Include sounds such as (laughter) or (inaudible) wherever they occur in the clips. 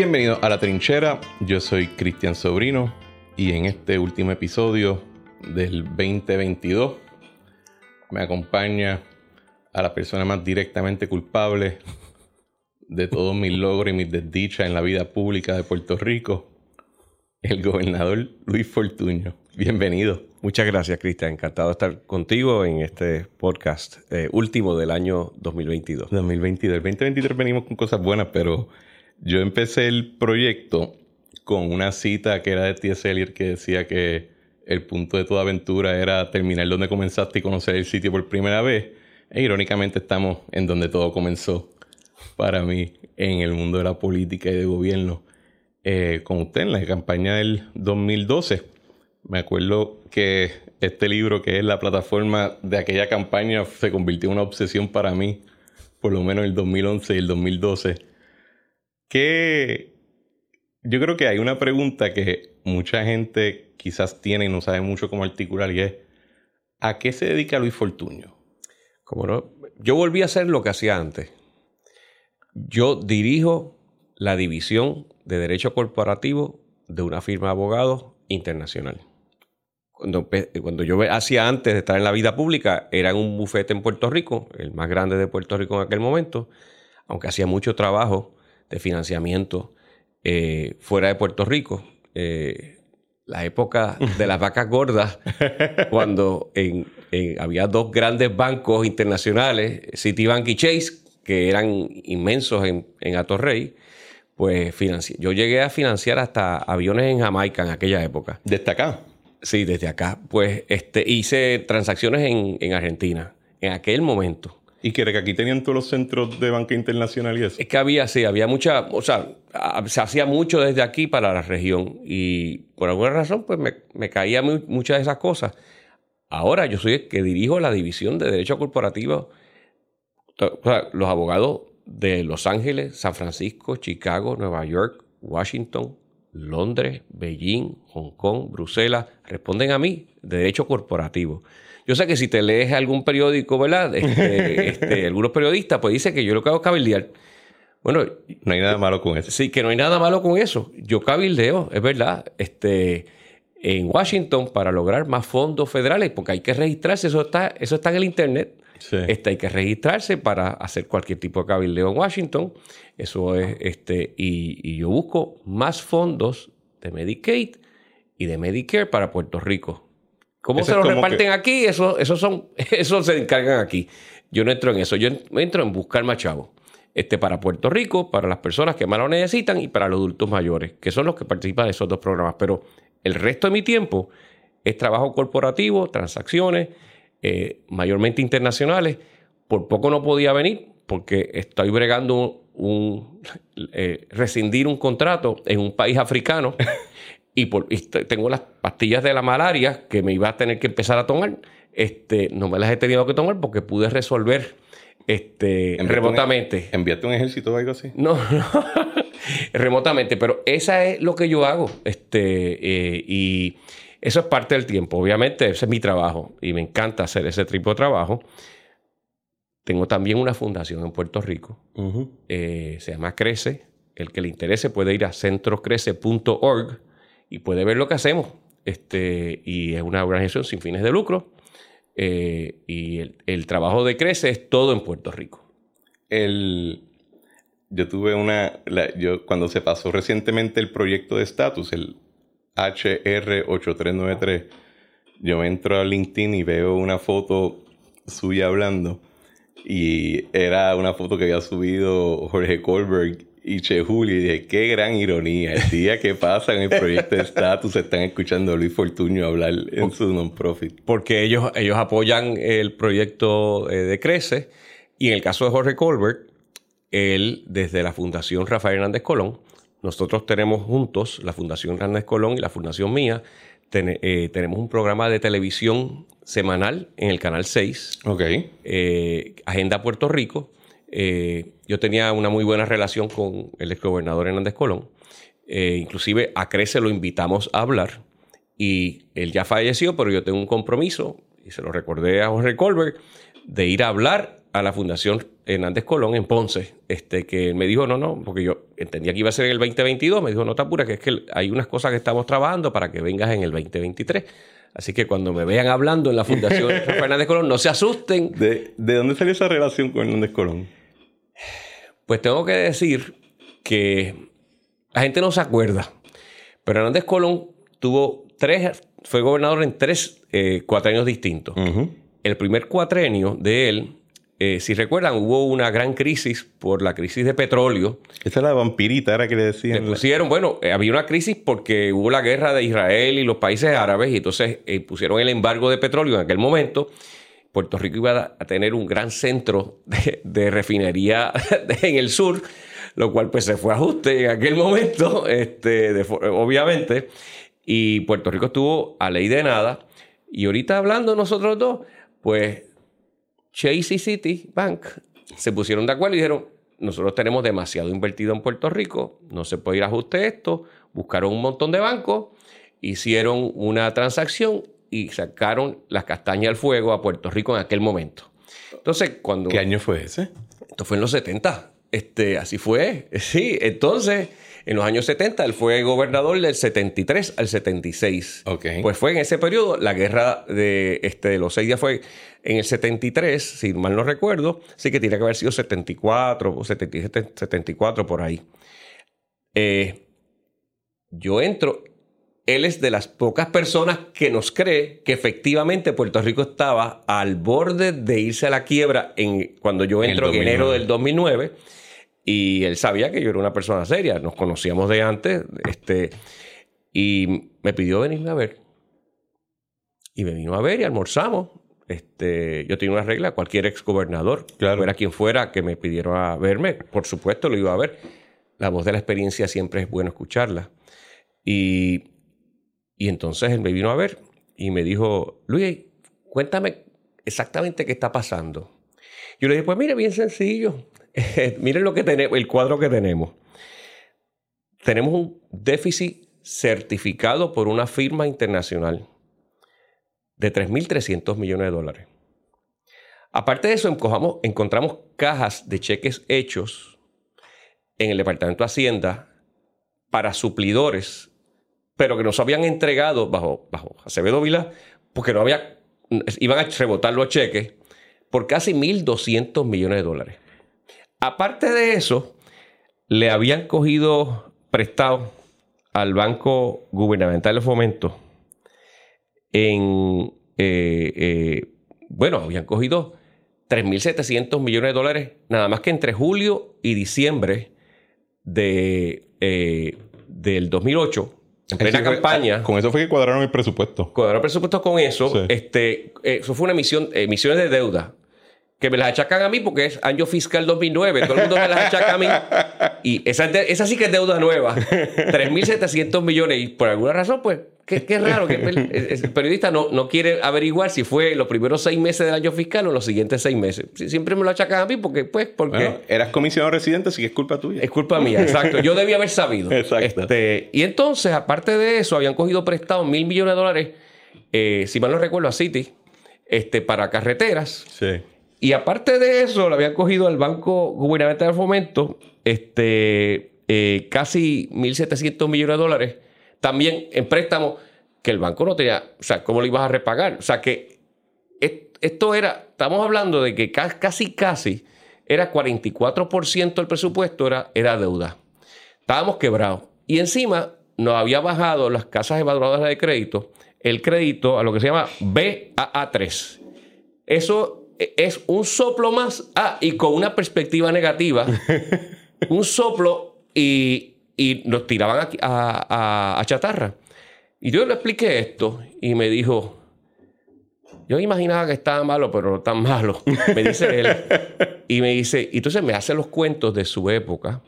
Bienvenido a La Trinchera, yo soy Cristian Sobrino y en este último episodio del 2022 me acompaña a la persona más directamente culpable de todos mis logros y mis desdichas en la vida pública de Puerto Rico, el gobernador Luis Fortuño. Bienvenido. Muchas gracias, Cristian. Encantado de estar contigo en este podcast eh, último del año 2022. 2022. El 2023 venimos con cosas buenas, pero yo empecé el proyecto con una cita que era de T.S. Eliot que decía que el punto de toda aventura era terminar donde comenzaste y conocer el sitio por primera vez. E irónicamente estamos en donde todo comenzó para mí en el mundo de la política y de gobierno eh, con usted en la campaña del 2012. Me acuerdo que este libro, que es la plataforma de aquella campaña, se convirtió en una obsesión para mí, por lo menos en el 2011 y el 2012. Que yo creo que hay una pregunta que mucha gente quizás tiene y no sabe mucho cómo articular y es, ¿a qué se dedica Luis Fortuño? Como no, yo volví a hacer lo que hacía antes. Yo dirijo la división de Derecho Corporativo de una firma de abogados internacional. Cuando, cuando, yo hacía antes de estar en la vida pública, era en un bufete en Puerto Rico, el más grande de Puerto Rico en aquel momento, aunque hacía mucho trabajo de financiamiento eh, fuera de Puerto Rico. Eh, la época de las vacas gordas, (laughs) cuando había dos grandes bancos internacionales, Citibank y Chase, que eran inmensos en, en Atorrey, pues yo llegué a financiar hasta aviones en Jamaica en aquella época. ¿Desde acá? Sí, desde acá. Pues este, hice transacciones en, en Argentina, en aquel momento. ¿Y que aquí tenían todos los centros de banca internacional y eso? Es que había, sí, había mucha, o sea, se hacía mucho desde aquí para la región y por alguna razón pues me, me caía muchas de esas cosas. Ahora yo soy el que dirijo la división de Derecho Corporativo. O sea, los abogados de Los Ángeles, San Francisco, Chicago, Nueva York, Washington, Londres, Beijing, Hong Kong, Bruselas, responden a mí de derecho corporativo. Yo sé que si te lees algún periódico, ¿verdad? Este, (laughs) este, algunos periodistas, pues dicen que yo lo que hago es cabildear. Bueno, no hay nada malo con eso. Sí, que no hay nada malo con eso. Yo cabildeo, es verdad, este, en Washington para lograr más fondos federales, porque hay que registrarse, eso está, eso está en el Internet. Este, hay que registrarse para hacer cualquier tipo de cabildeo en Washington. Eso es, este, y, yo busco más fondos de Medicaid y de Medicare para Puerto Rico. ¿Cómo se los reparten aquí? Eso, eso, son, (laughs) eso se encargan aquí. Yo no entro en eso. Yo entro en buscar más chavos. Este, para Puerto Rico, para las personas que más lo necesitan y para los adultos mayores, que son los que participan de esos dos programas. Pero el resto de mi tiempo es trabajo corporativo, transacciones, eh, mayormente internacionales. Por poco no podía venir porque estoy bregando un, (laughs) eh, rescindir un contrato en un país africano (laughs) y, por, tengo las pastillas de la malaria que me iba a tener que empezar a tomar. Este, no me las he tenido que tomar porque pude resolver este, remotamente. ¿Enviaste un ejército o algo así? No, (laughs) no. remotamente, pero esa es lo que yo hago. Este, eh, y eso es parte del tiempo. Obviamente, ese es mi trabajo y me encanta hacer ese tipo de trabajo. Tengo también una fundación en Puerto Rico. Eh, se llama Crece. El que le interese puede ir a centrocrece.org y puede ver lo que hacemos. Este, y es una organización sin fines de lucro. Eh, y el, trabajo de Crece es todo en Puerto Rico. El, yo tuve una. yo, cuando se pasó recientemente el proyecto de estatus, el HR8393, yo entro a LinkedIn y veo una foto suya hablando. Y era una foto que había subido Jorge Colberg y Che Juli. Y dije, qué gran ironía. El día que pasa en el proyecto de estatus, están escuchando a Luis Fortuño hablar en su non-profit. Porque ellos, ellos apoyan el proyecto eh, de Crece. Y en el caso de Jorge Colberg, él, desde la Fundación Rafael Hernández Colón, nosotros tenemos juntos, la Fundación Hernández Colón y la Fundación Mía, eh, tenemos un programa de televisión semanal en el Canal 6. Ok. Eh, Agenda Puerto Rico. Eh, yo tenía una muy buena relación con el exgobernador Hernández Colón. inclusive a Crece lo invitamos a hablar y él ya falleció, pero yo tengo un compromiso, y se lo recordé a Jorge Colbert, de ir a hablar a la Fundación Hernández Colón en Ponce, este, que me dijo, no, no, porque yo entendía que iba a ser en el 2022, me dijo, no te apures, que es que hay unas cosas que estamos trabajando para que vengas en el 2023. Así que cuando me vean hablando en la Fundación (laughs) Hernández Colón, no se asusten. ¿De, ¿De dónde salió esa relación con Hernández Colón? Pues tengo que decir que la gente no se acuerda, pero Hernández Colón tuvo tres, fue gobernador en tres eh, cuatrenios distintos. El primer cuatrenio de él, eh, si recuerdan, hubo una gran crisis por la crisis de petróleo. Esa es la vampirita, era que le decían. Le pusieron, bueno, eh, había una crisis porque hubo la guerra de Israel y los países árabes y entonces pusieron el embargo de petróleo en aquel momento. Puerto Rico iba a tener un gran centro de, refinería (laughs) en el sur, lo cual pues se fue a ajuste en aquel momento, (laughs) este, obviamente, y Puerto Rico estuvo a ley de nada. Y ahorita hablando nosotros dos, pues Chase y City Bank se pusieron de acuerdo y dijeron, nosotros tenemos demasiado invertido en Puerto Rico, no se puede ir a ajuste esto, buscaron un montón de bancos, hicieron una transacción y sacaron las castañas al fuego a Puerto Rico en aquel momento. Entonces, cuando... ¿Qué año fue ese? Esto fue en los 70. Este, así fue. (laughs) Sí, entonces, en los años 70, él fue gobernador del 73 al 76. Okay. Pues fue en ese periodo, la guerra de, este, de los seis días fue en el 73, si mal no recuerdo, sí que tiene que haber sido 74 o 74 por ahí. Eh, yo entro él es de las pocas personas que nos cree que efectivamente Puerto Rico estaba al borde de irse a la quiebra en, cuando yo entro en, enero del 2009 y él sabía que yo era una persona seria, nos conocíamos de antes este, y me pidió venirme a ver. Y me vino a ver y almorzamos. Este, yo tenía una regla, cualquier ex gobernador, fuera quien fuera, que me pidiera verme, por supuesto lo iba a ver. La voz de la experiencia siempre es bueno escucharla. Y y entonces él me vino a ver y me dijo, Luis, cuéntame exactamente qué está pasando. Yo le dije, pues mire, bien sencillo. (laughs) Miren lo que tenemos, el cuadro que tenemos. Tenemos un déficit certificado por una firma internacional de 3.300 millones de dólares. Aparte de eso, encontramos cajas de cheques hechos en el Departamento de Hacienda para suplidores pero que nos habían entregado bajo, bajo Acevedo Vila, porque no había, iban a rebotar los cheques por casi 1.200 millones de dólares. Aparte de eso, le habían cogido prestado al Banco Gubernamental de Fomento en, eh, eh, bueno, habían cogido 3.700 millones de dólares nada más que entre julio y diciembre de, eh, del 2008 en plena campaña. Con eso fue que cuadraron el presupuesto. Cuadraron el presupuesto con eso. Este, eh, eso fue una emisión, emisiones de deuda. Que me las achacan a mí porque es año fiscal 2009. Todo el mundo me las achaca a mí. Y esa, esa sí que es deuda nueva. (laughs) 3.700 millones. Y por alguna razón, pues, Qué, raro que (laughs) el, periodista no, no quiere averiguar si fue los primeros seis meses del año fiscal o los siguientes seis meses. Siempre me lo achacan a mí porque, pues, porque... eras comisionado residente, así que es culpa tuya. Es culpa mía, exacto. Yo debía haber sabido. (laughs) Exacto. Este, y entonces, aparte de eso, habían cogido prestado mil millones de dólares, eh, si mal no recuerdo, a Citi, este, para carreteras. Sí. Y aparte de eso, lo habían cogido al Banco Gubernamental de Fomento, este, eh, casi 1.700 millones de dólares también en préstamos que el banco no tenía, o sea, ¿cómo lo ibas a repagar? O sea, que esto era, estamos hablando de que casi, casi, era 44% del presupuesto era, era deuda. Estábamos quebrados. Y encima nos había bajado las casas evaluadoras de crédito, el crédito a lo que se llama BAA3. Eso e, es un soplo más, ah, y con una perspectiva negativa, (laughs) un soplo y y nos tiraban a, chatarra. Y yo le expliqué esto y me dijo, yo imaginaba que estaba malo, pero no tan malo, (laughs) me dice él. Y me dice, y entonces me hace los cuentos de su época.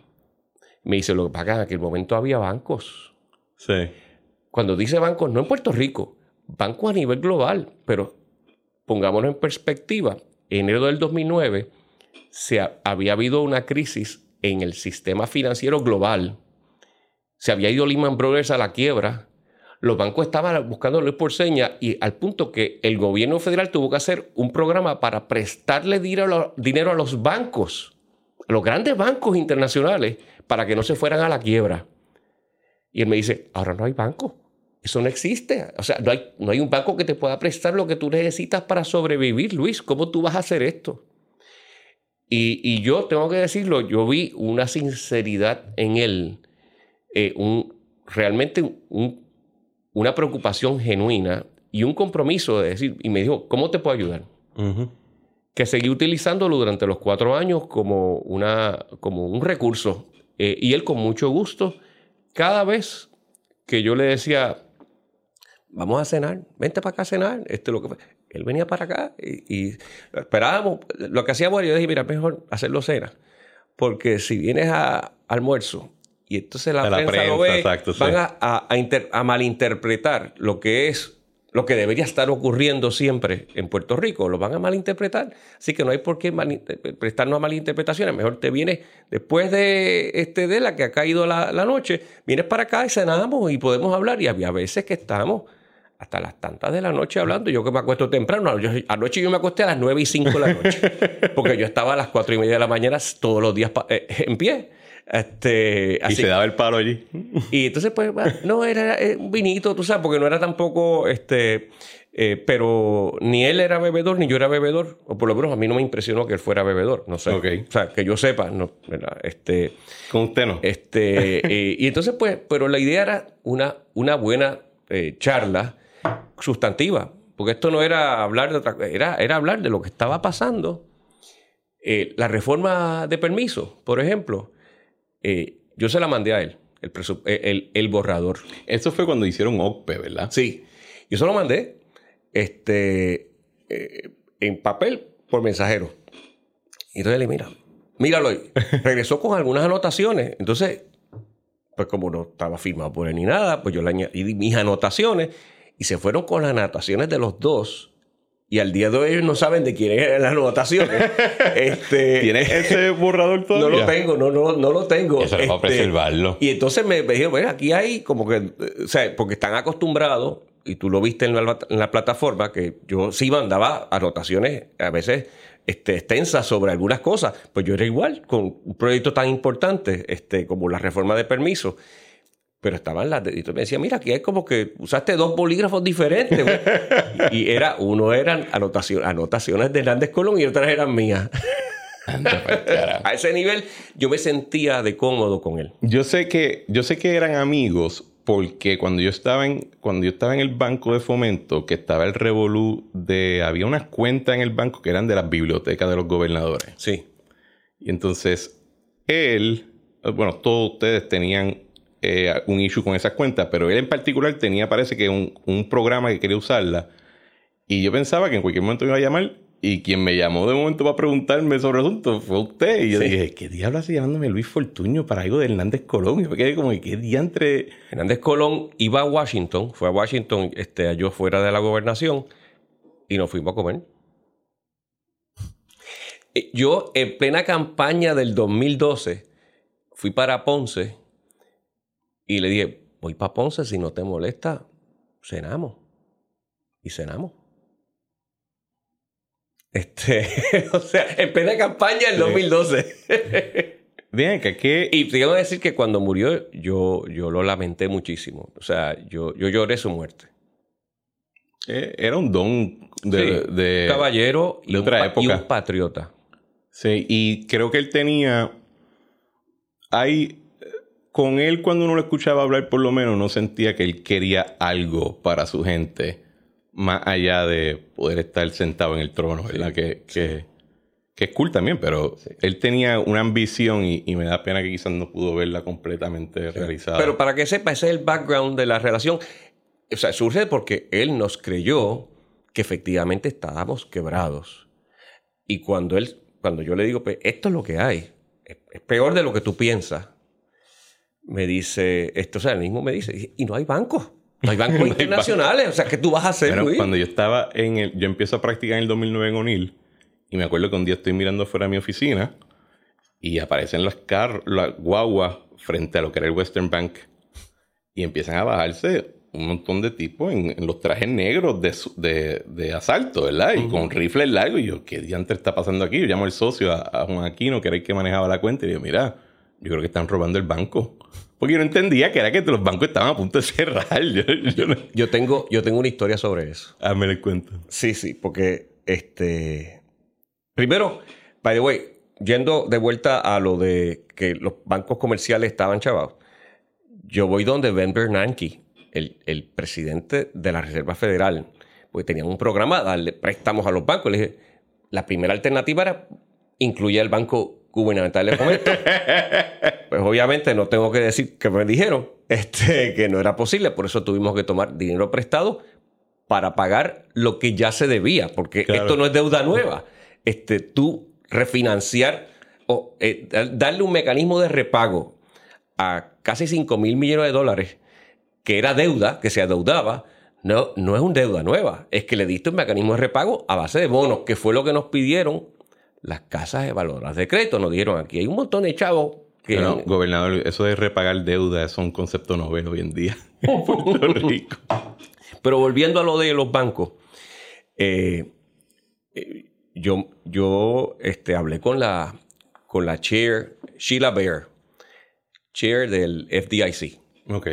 Me dice, lo que pasa es que en aquel momento había bancos. Sí. Cuando dice bancos, no en Puerto Rico, bancos a nivel global, pero pongámonos en perspectiva. En enero del 2009 se había habido una crisis en el sistema financiero global se había ido Lehman Brothers a la quiebra. los bancos estaban buscándolo por seña y al punto que el gobierno federal tuvo que hacer un programa para prestarle dinero a los bancos, a los grandes bancos internacionales, para que no se fueran a la quiebra. Y él me dice, ahora no hay banco. Eso no existe. O sea, no hay un banco que te pueda prestar lo que tú necesitas para sobrevivir, Luis. ¿Cómo tú vas a hacer esto? Y, yo tengo que decirlo, yo vi una sinceridad en él, eh, un, realmente una preocupación genuina y un compromiso de decir, y me dijo, ¿cómo te puedo ayudar? Que seguí utilizándolo durante los cuatro años como, una, como un recurso. Eh, y él con mucho gusto, cada vez que yo le decía, vamos a cenar, vente para acá a cenar, esto lo que él venía para acá y, esperábamos. Lo que hacíamos, yo dije, mira, mejor hacerlo cena. Porque si vienes a almuerzo y entonces la, prensa, lo ve, van a, a, malinterpretar lo que es lo que debería estar ocurriendo siempre en Puerto Rico, lo van a malinterpretar. Así que no hay por qué prestarnos a malinterpretaciones. Mejor te vienes después de, este, de la que ha caído la, la noche, vienes para acá y cenamos y podemos hablar. Y había veces que estamos hasta las tantas de la noche hablando. Yo que me acuesto temprano, anoche yo me acosté a las 9 y 5 de la noche, porque yo estaba a las 4 y media de la mañana todos los días eh, en pie. Este, y se daba el palo allí. Y entonces, pues, no, era eh, un vinito, tú sabes, porque no era tampoco, este, eh, pero ni él era bebedor, ni yo era bebedor, o por lo menos a mí no me impresionó que él fuera bebedor, no sé. O sea, que yo sepa, no, este... Con usted no. Este, y entonces, pues, pero la idea era una, una buena charla sustantiva, porque esto no era hablar de otra era, era hablar de lo que estaba pasando. Eh, la reforma de permiso, por ejemplo, eh, yo se la mandé a él, el, eh, el, borrador. Eso fue cuando hicieron OCPE, ¿verdad? Sí, yo se lo mandé este, en papel por mensajero. Y entonces le mira, míralo ahí. (laughs) Regresó con algunas anotaciones. Entonces, pues como no estaba firmado por él ni nada, pues yo le añadí mis anotaciones y se fueron con las anotaciones de los dos. Y al día de hoy ellos no saben de quién eran las anotaciones. (laughs) este, ¿Tienes ese borrador todavía? (laughs) No lo tengo, no, no, no lo tengo. Eso es para este, preservarlo. Y entonces me, dijeron, bueno, aquí hay como que, o sea, porque están acostumbrados, y tú lo viste en la, en la plataforma, que yo sí mandaba anotaciones a veces este, extensas sobre algunas cosas. Pues yo era igual, con un proyecto tan importante este, como la reforma de permiso pero estaban las y me decía, mira, aquí hay como que usaste dos bolígrafos diferentes. y era, uno eran anotaciones de Hernández Colón y otras eran mías. a ese nivel yo me sentía de cómodo con él. Yo sé que, yo sé que eran amigos porque cuando yo estaba en, cuando yo estaba en el banco de fomento, que estaba el revolú de, había unas cuentas en el banco que eran de las bibliotecas de los gobernadores. Sí. Y entonces él, bueno, todos ustedes tenían eh, un issue con esas cuentas, pero él en particular tenía, parece que, un, un, programa que quería usarla. Y yo pensaba que en cualquier momento me iba a llamar. Y quien me llamó de momento para preguntarme sobre el asunto fue usted. Y yo dije, ¿qué diablo hace llamándome Luis Fortuño para algo de Hernández Colón? Y me quedé como, ¿qué diantre? Hernández Colón iba a Washington, fue a Washington, este, yo fuera de la gobernación, y nos fuimos a comer. Eh, yo, en plena campaña del 2012, fui para Ponce y le dije, voy para Ponce, si no te molesta, cenamos. Y cenamos. Este, (laughs) o sea, en plena campaña en 2012. (laughs) Bien, que aquí... Y tengo que decir que cuando murió yo, yo lo lamenté muchísimo. O sea, yo, yo lloré su muerte. Eh, era un don de, caballero y, otra época. y un patriota. Sí, y creo que él tenía... Hay con él cuando uno lo escuchaba hablar por lo menos no sentía que él quería algo para su gente más allá de poder estar sentado en el trono, ¿verdad? que, que, es cool también, pero él tenía una ambición y, me da pena que quizás no pudo verla completamente realizada. Pero para que sepa, ese es el background de la relación. O sea, surge porque él nos creyó que efectivamente estábamos quebrados. Y cuando él, cuando yo le digo, pues esto es lo que hay, es peor de lo que tú piensas me dice, esto, o sea, el mismo me dice, y no hay bancos. No hay bancos (laughs) internacionales. O sea, ¿qué tú vas a hacer, Luis? Cuando yo estaba en el... Yo empiezo a practicar en el 2009 en O'Neill. Y me acuerdo que un día estoy mirando fuera de mi oficina y aparecen las carros, las guaguas frente a lo que era el Western Bank. Y empiezan a bajarse un montón de tipos en, los trajes negros de, de, asalto, ¿verdad? Y con rifles largos. Y yo, ¿qué diantre está pasando aquí? Yo llamo al socio, a, Juan Aquino, que era el que manejaba la cuenta, y digo, mira, yo creo que están robando el banco. Porque yo no entendía que era que los bancos estaban a punto de cerrar. (laughs) Yo, tengo, yo tengo una historia sobre eso. Ah, me lo cuento. Sí, sí, porque este. Primero, by the way, yendo de vuelta a lo de que los bancos comerciales estaban chavados, yo voy donde Ben Bernanke, el, presidente de la Reserva Federal, porque tenían un programa de darle préstamos a los bancos. Le dije, la primera alternativa era incluir el Banco Gubernamental de Fomento. (laughs) pues obviamente no tengo que decir que me dijeron este, que no era posible, por eso tuvimos que tomar dinero prestado para pagar lo que ya se debía, porque esto no es deuda nueva. Este, tú refinanciar o eh, darle un mecanismo de repago a casi 5 mil millones de dólares que era deuda, que se adeudaba, no, no es un deuda nueva, es que le diste un mecanismo de repago a base de bonos, que fue lo que nos pidieron las casas de valoras de crédito. Nos dijeron aquí hay un montón de chavos que... No, gobernador, eso de repagar deuda es un concepto novel hoy en día en (laughs) Puerto Rico. Pero volviendo a lo de los bancos, eh, eh, yo, yo este, hablé con la, con la chair, Sheila Bear, chair del FDIC. Ok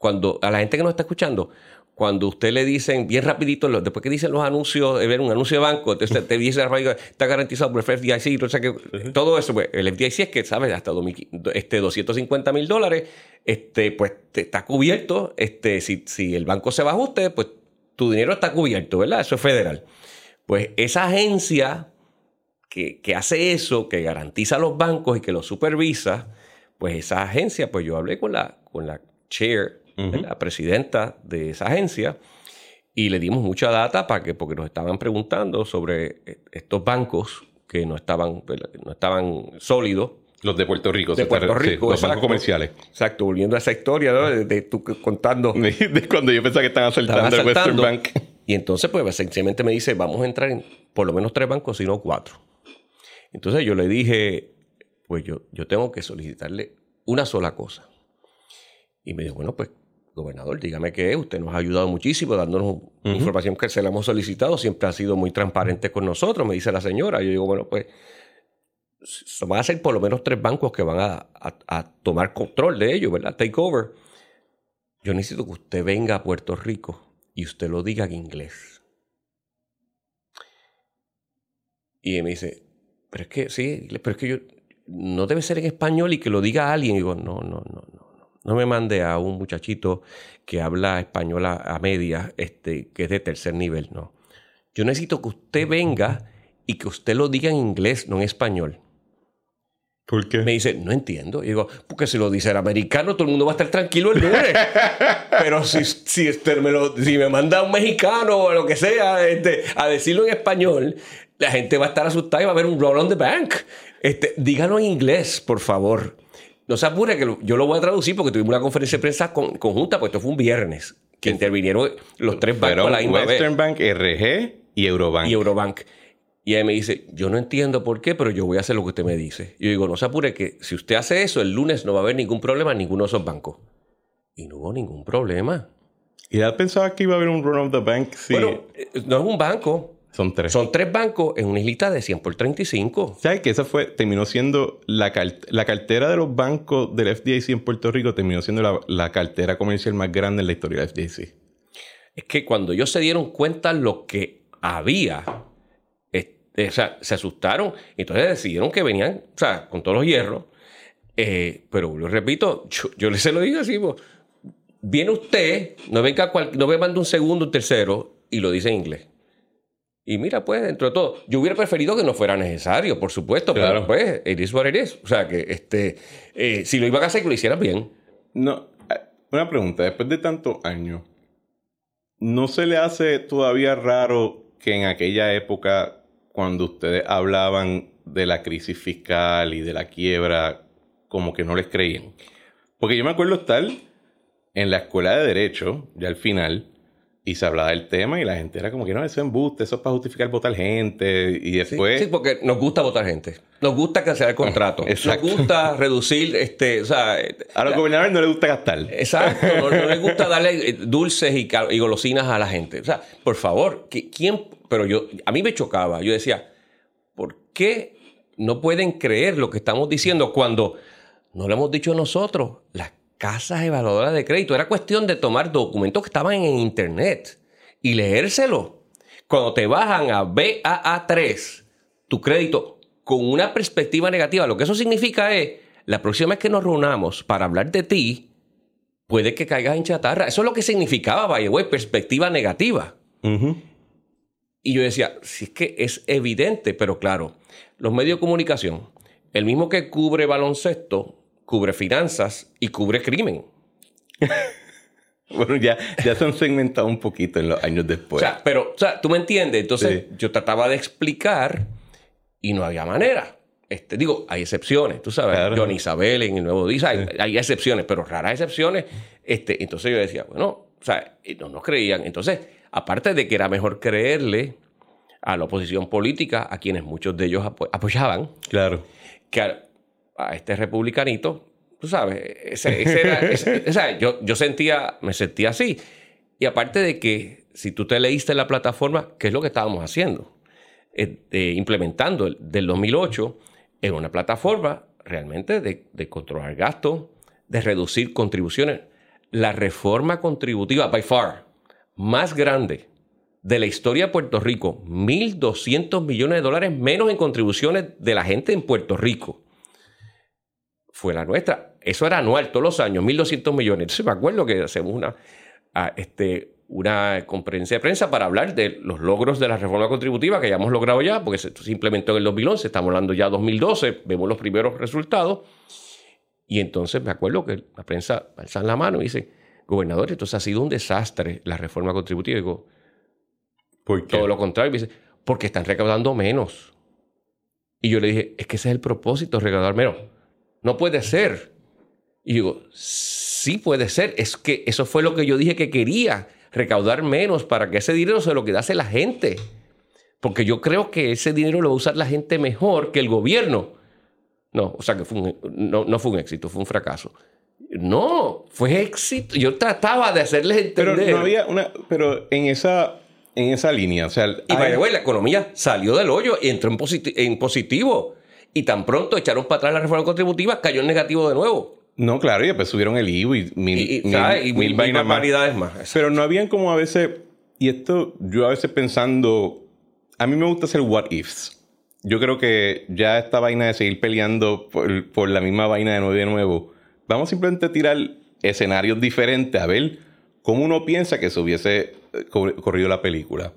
cuando a la gente que nos está escuchando, cuando usted le dicen bien rapidito, después que dicen los anuncios, de ver un anuncio de banco, entonces te dice está garantizado por el FDIC, que, todo eso, pues, el FDIC es que, ¿sabes? Hasta este, 250 mil dólares, este, pues está cubierto, este, si, si el banco se va a ajuste, pues tu dinero está cubierto, ¿verdad? Eso es federal. Pues esa agencia que, que hace eso, que garantiza los bancos y que los supervisa, pues esa agencia, pues yo hablé con la, con la chair la presidenta de esa agencia, y le dimos mucha data para que, porque nos estaban preguntando sobre e, estos bancos que no estaban, no estaban sólidos. Los de Puerto Rico. De Puerto Rico. los bancos comerciales. Exacto, volviendo a esa historia de, tú contando. (laughs) De cuando yo pensaba que estaban asaltando, el Western Bank. Y entonces, pues, sencillamente me dice, vamos a entrar en por lo menos tres bancos, si no cuatro. Entonces yo le dije, pues yo, yo tengo que solicitarle una sola cosa. Y me dijo, bueno, pues gobernador, dígame qué es. Usted nos ha ayudado muchísimo dándonos información que se la hemos solicitado. Siempre ha sido muy transparente con nosotros, me dice la señora. Yo digo, bueno, pues van a ser por lo menos tres bancos que van a, tomar control de ellos, ¿verdad? Take over. Yo necesito que usted venga a Puerto Rico y usted lo diga en inglés. Y me dice, pero es que sí, pero es que yo no debe ser en español y que lo diga alguien. Y digo, no, no, no, no. No me mande a un muchachito que habla español a, media, este, que es de tercer nivel, no. Yo necesito que usted venga y que usted lo diga en inglés, no en español. ¿Por qué? Me dice, no entiendo. Y digo, porque si lo dice el americano, todo el mundo va a estar tranquilo el lunes. (laughs) Pero si, si, este, me lo, si me manda un mexicano o lo que sea este, a decirlo en español, la gente va a estar asustada y va a haber un roll on the bank. Este, díganlo en inglés, por favor. No se apure que yo lo voy a traducir porque tuvimos una conferencia de prensa conjunta, pues esto fue un viernes, que intervinieron los tres bancos a la misma Western Bank, RG y Eurobank. Y Eurobank. Y él me dice, yo no entiendo por qué, pero yo voy a hacer lo que usted me dice. Y yo digo, no se apure que si usted hace eso, el lunes no va a haber ningún problema en ninguno de esos bancos. Y no hubo ningún problema. ¿Y ya pensaba que iba a haber un run of the bank? Sí. Bueno, eh, no es un banco. Son tres. Son tres bancos en una islita de 100 por 35. ¿Sabes que esa fue, terminó siendo la, la cartera de los bancos del FDIC en Puerto Rico, terminó siendo la, cartera comercial más grande en la historia del FDIC? Es que cuando ellos se dieron cuenta lo que había, este, o sea, se asustaron entonces decidieron que venían, o sea, con todos los hierros. Eh, pero lo repito, yo, les se lo digo así, pues, viene usted, no venga no me manda un segundo, un tercero y lo dice en inglés. Y mira, pues, dentro de todo, yo hubiera preferido que no fuera necesario, por supuesto, pero pues, it is what it is. O sea, que este, eh, si lo iban a hacer, que lo hicieran bien. No, eh, una pregunta, después de tantos años, ¿no se le hace todavía raro que en aquella época, cuando ustedes hablaban de la crisis fiscal y de la quiebra, como que no les creían? Porque yo me acuerdo estar en la escuela de Derecho, ya al final, y se hablaba del tema y la gente era como que no, eso es embuste, eso es para justificar votar gente. Y después. Sí, porque nos gusta votar gente. Nos gusta cancelar el contrato. (laughs) Nos gusta reducir, este, o sea. A los gobernadores no les gusta gastar. Exacto. no, les gusta darle eh, dulces y, y, golosinas a la gente. O sea, por favor, ¿quién? Pero yo, a mí me chocaba. Yo decía, ¿por qué no pueden creer lo que estamos diciendo cuando no lo hemos dicho nosotros? Las casas evaluadoras de crédito. Era cuestión de tomar documentos que estaban en internet y leérselo. Cuando te bajan a BAA3 tu crédito con una perspectiva negativa, lo que eso significa es, la próxima vez que nos reunamos para hablar de ti, puede que caigas en chatarra. Eso es lo que significaba, the perspectiva negativa. Y yo decía, si es que es evidente, pero claro, los medios de comunicación, el mismo que cubre baloncesto, cubre finanzas y cubre crimen. (laughs) bueno, ya, ya se han segmentado un poquito en los años después. O sea, pero, o sea, tú me entiendes. Entonces, yo trataba de explicar y no había manera. Este, digo, hay excepciones, tú sabes, John Isabel en el Nuevo Día, hay, excepciones, pero raras excepciones. Este, entonces yo decía, bueno, o sea, no nos creían. Entonces, aparte de que era mejor creerle a la oposición política, a quienes muchos de ellos apoyaban, claro. que a este republicanito, tú sabes, ese, era, (laughs) yo, yo sentía, me sentía así. Y aparte de que si tú te leíste la plataforma, ¿qué es lo que estábamos haciendo? Eh, implementando el, del 2008 en una plataforma realmente de, de controlar gastos, de reducir contribuciones. La reforma contributiva, by far, más grande de la historia de Puerto Rico, 1.200 millones de dólares menos en contribuciones de la gente en Puerto Rico fue la nuestra. Eso era anual, todos los años, 1.200 millones. Entonces me acuerdo que hacemos una, ah, este, una conferencia de prensa para hablar de los logros de la reforma contributiva que ya hemos logrado ya, porque se, se implementó en el 2011, estamos hablando ya de 2012, vemos los primeros resultados. Y entonces me acuerdo que la prensa alza la mano y dice, gobernador, entonces ha sido un desastre la reforma contributiva. Y digo, ¿Por todo lo contrario. dice, porque están recaudando menos. Y yo le dije, es que ese es el propósito, recaudar menos. No puede ser. Y digo, sí puede ser. Es que eso fue lo que yo dije que quería, recaudar menos para que ese dinero se lo quedase la gente. Porque yo creo que ese dinero lo va a usar la gente mejor que el gobierno. No, o sea que no, no fue un éxito, fue un fracaso. No, fue éxito. Yo trataba de hacerles entender. Pero no había una. Pero en esa, en esa línea, o sea. Y la economía salió del hoyo y entró en, en positivo y tan pronto echaron para atrás la reforma contributiva, cayó en negativo de nuevo. No, claro, y después subieron el IVU y mil, y, mil, más. Pero no habían como a veces, y esto yo a veces pensando, a mí me gusta hacer what ifs. Yo creo que ya esta vaina de seguir peleando por, por la misma vaina de nuevo y de nuevo, vamos simplemente a tirar escenarios diferentes a ver cómo uno piensa que se hubiese eh, corrido la película.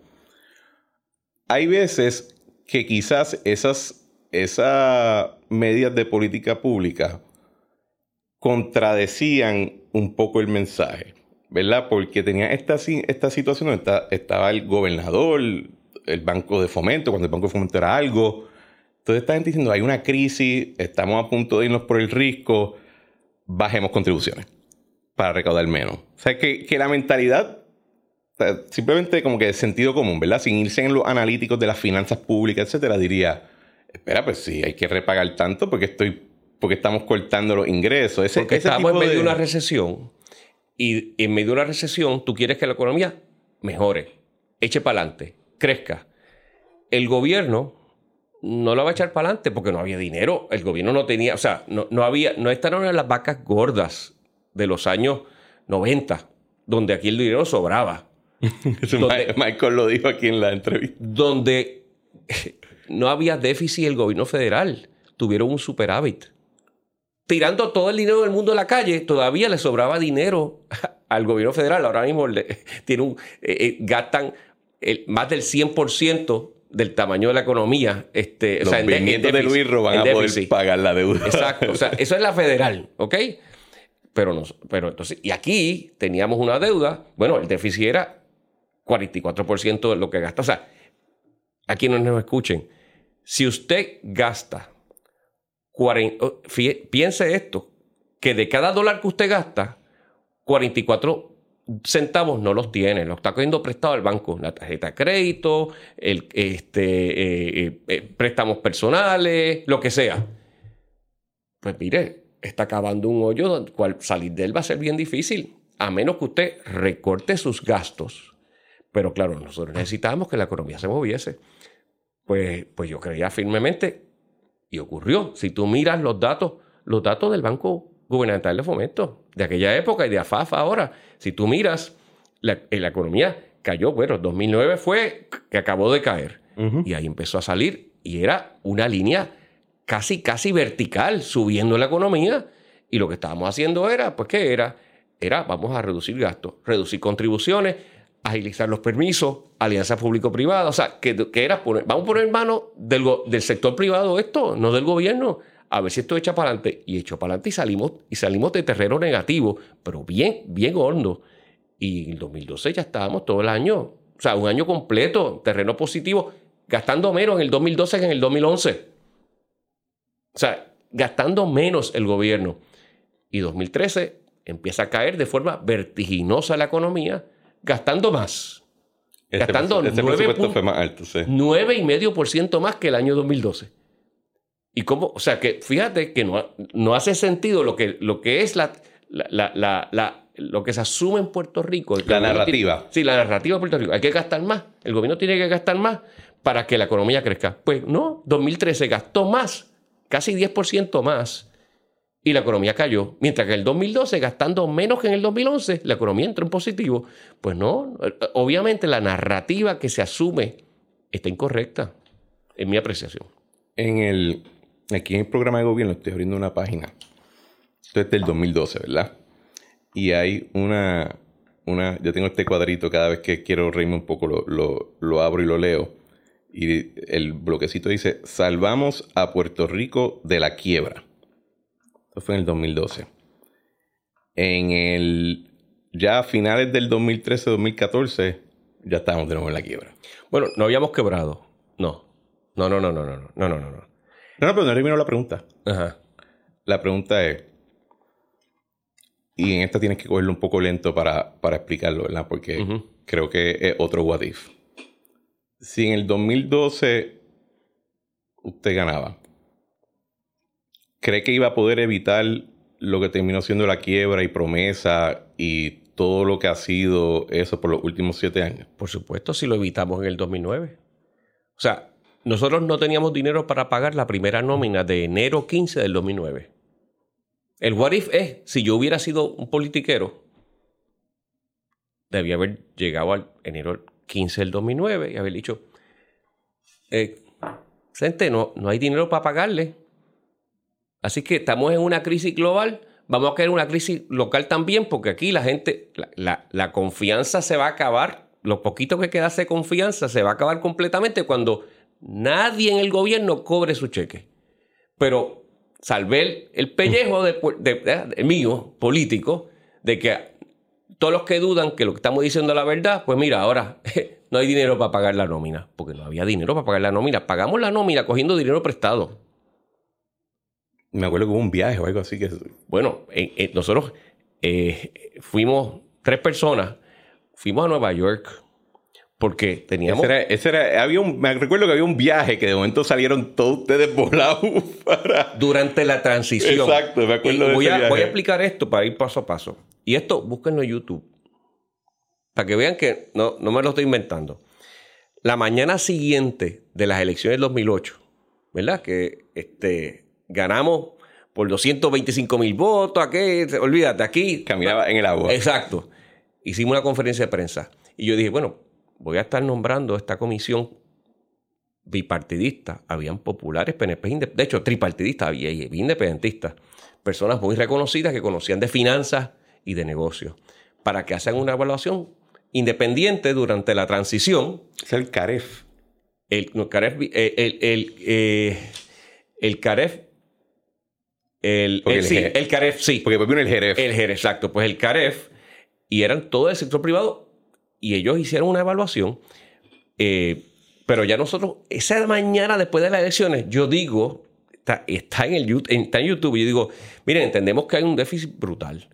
Hay veces que quizás esas esas medidas de política pública contradecían un poco el mensaje, ¿verdad? Porque tenía esta, esta situación donde estaba el gobernador, el Banco de Fomento, cuando el Banco de Fomento era algo. Entonces esta gente diciendo, hay una crisis, estamos a punto de irnos por el riesgo, bajemos contribuciones para recaudar menos. O sea, que, que la mentalidad, simplemente como que de sentido común, ¿verdad? Sin irse en los analíticos de las finanzas públicas, etcétera, diría, espera, pues sí, hay que repagar tanto porque estoy porque estamos cortando los ingresos. porque estamos en medio de... una recesión y en medio de una recesión tú quieres que la economía mejore, eche para adelante, crezca. El gobierno no la va a echar para adelante porque no había dinero. El gobierno no tenía, o sea, no, no había, no estaban en las vacas gordas de los años 90, donde aquí el dinero sobraba. (laughs) Michael lo dijo aquí en la entrevista. Donde no había déficit el gobierno federal. Tuvieron un superávit. Tirando todo el dinero del mundo a la calle, todavía le sobraba dinero (laughs) al gobierno federal. Ahora mismo (laughs) tiene un, eh, eh, gastan más del 100% del tamaño de la economía. Este, Los o sea, de Luis van a poder pagar la deuda. Exacto. O sea, (laughs) eso es la federal, ¿ok? Pero, no, pero entonces, y aquí teníamos una deuda, bueno, el déficit era 44% de lo que gasta. O sea, aquí no nos escuchen, si usted gasta, piense esto, que de cada dólar que usted gasta, 44 centavos no los tiene, los está cogiendo prestado al banco, la tarjeta de crédito, el, este, eh, eh, préstamos personales, lo que sea. Pues mire, está acabando un hoyo cual salir de él va a ser bien difícil, a menos que usted recorte sus gastos. Pero claro, nosotros necesitábamos que la economía se moviese. Pues, pues yo creía firmemente, y ocurrió. Si tú miras los datos, los datos del Banco Gubernamental de Fomento, de aquella época y de AFAF ahora, si tú miras, la, eh, la economía cayó, bueno, 2009 fue que acabó de caer. Y ahí empezó a salir y era una línea casi, casi vertical, subiendo la economía. Y lo que estábamos haciendo era, pues, ¿qué era? Era, vamos a reducir gastos, reducir contribuciones, agilizar los permisos, alianza público-privada. O sea, que, era poner, vamos a poner en manos del, del sector privado esto, no del gobierno a ver si esto echa para adelante. Y echó para adelante y salimos, y salimos de terreno negativo, pero bien, bien hondo. Y en 2012 ya estábamos todo el año, o sea, un año completo, terreno positivo, gastando menos en el 2012 que en el 2011. O sea, gastando menos el gobierno. Y 2013 empieza a caer de forma vertiginosa la economía, gastando más. Este gastando este presupuesto fue más alto, sí. 9,5% más que el año 2012. Y cómo, o sea, que fíjate que no, no hace sentido lo que, lo que es la, la, lo que se asume en Puerto Rico. La narrativa. sí, la narrativa de Puerto Rico. Hay que gastar más. El gobierno tiene que gastar más para que la economía crezca. Pues no, 2013 gastó más, casi 10% más, y la economía cayó. Mientras que en el 2012, gastando menos que en el 2011, la economía entró en positivo. Pues no, obviamente la narrativa que se asume está incorrecta, en mi apreciación. En el, aquí en el programa de gobierno estoy abriendo una página. Esto es del 2012, ¿verdad? Y hay una, una, yo tengo este cuadrito cada vez que quiero reírme un poco, lo, lo, abro y lo leo. Y el bloquecito dice, salvamos a Puerto Rico de la quiebra. Esto fue en el 2012. En el. Ya a finales del 2013-2014, ya estábamos de nuevo en la quiebra. Bueno, no habíamos quebrado. No. No, no, no, no, no, no, no, no. No, no, pero no terminó la pregunta. Ajá. La pregunta es. Y en esta tienes que cogerlo un poco lento para, para explicarlo, ¿verdad? Porque creo que es otro what if. Si en el 2012 usted ganaba, ¿cree que iba a poder evitar lo que terminó siendo la quiebra y promesa y todo lo que ha sido eso por los últimos siete años? Por supuesto, si lo evitamos en el 2009. O sea, nosotros no teníamos dinero para pagar la primera nómina de enero 15 del 2009. El what if es, si yo hubiera sido un politiquero, debía haber llegado al enero 15 del 2009 y haber dicho, eh, gente, no, no hay dinero para pagarle. Así que estamos en una crisis global, vamos a caer en una crisis local también, porque aquí la gente, la, confianza se va a acabar, lo poquito que queda de confianza se va a acabar completamente cuando nadie en el gobierno cobre su cheque. Pero salvé el, pellejo de, mío, político, de que todos los que dudan que lo que estamos diciendo es la verdad, pues mira, ahora (laughs) no hay dinero para pagar la nómina, porque no había dinero para pagar la nómina. Pagamos la nómina cogiendo dinero prestado. Me acuerdo que hubo un viaje o algo así que... Bueno, nosotros eh, fuimos tres personas, fuimos a Nueva York porque teníamos. Ese era, había un, me recuerdo que había un viaje que de momento salieron todos ustedes (laughs) volados para. Durante la transición. Exacto, me acuerdo de voy ese a, Voy a explicar esto para ir paso a paso. Y esto, búsquenlo en YouTube. Para que vean que no, no me lo estoy inventando. La mañana siguiente de las elecciones del 2008, ¿verdad? Que este, ganamos por 225 mil votos, aquí, olvídate, aquí. Caminaba en el agua. Exacto. Hicimos una conferencia de prensa. Y yo dije, bueno, voy a estar nombrando esta comisión bipartidista. Habían populares, PNP, de hecho, tripartidistas, había independentistas. Personas muy reconocidas que conocían de finanzas y de negocios. Para que hagan una evaluación independiente durante la transición. Es el CAREF. El, CAREF, eh, el, el, eh, el CAREF el, sí, el CAREF, sí. Porque vino el JEREF. El JEREF, exacto. Pues el CAREF, y eran todo el sector privado y ellos hicieron una evaluación. Eh, pero ya nosotros, esa mañana después de las elecciones, yo digo, está, en el, está en YouTube, y yo digo, miren, entendemos que hay un déficit brutal.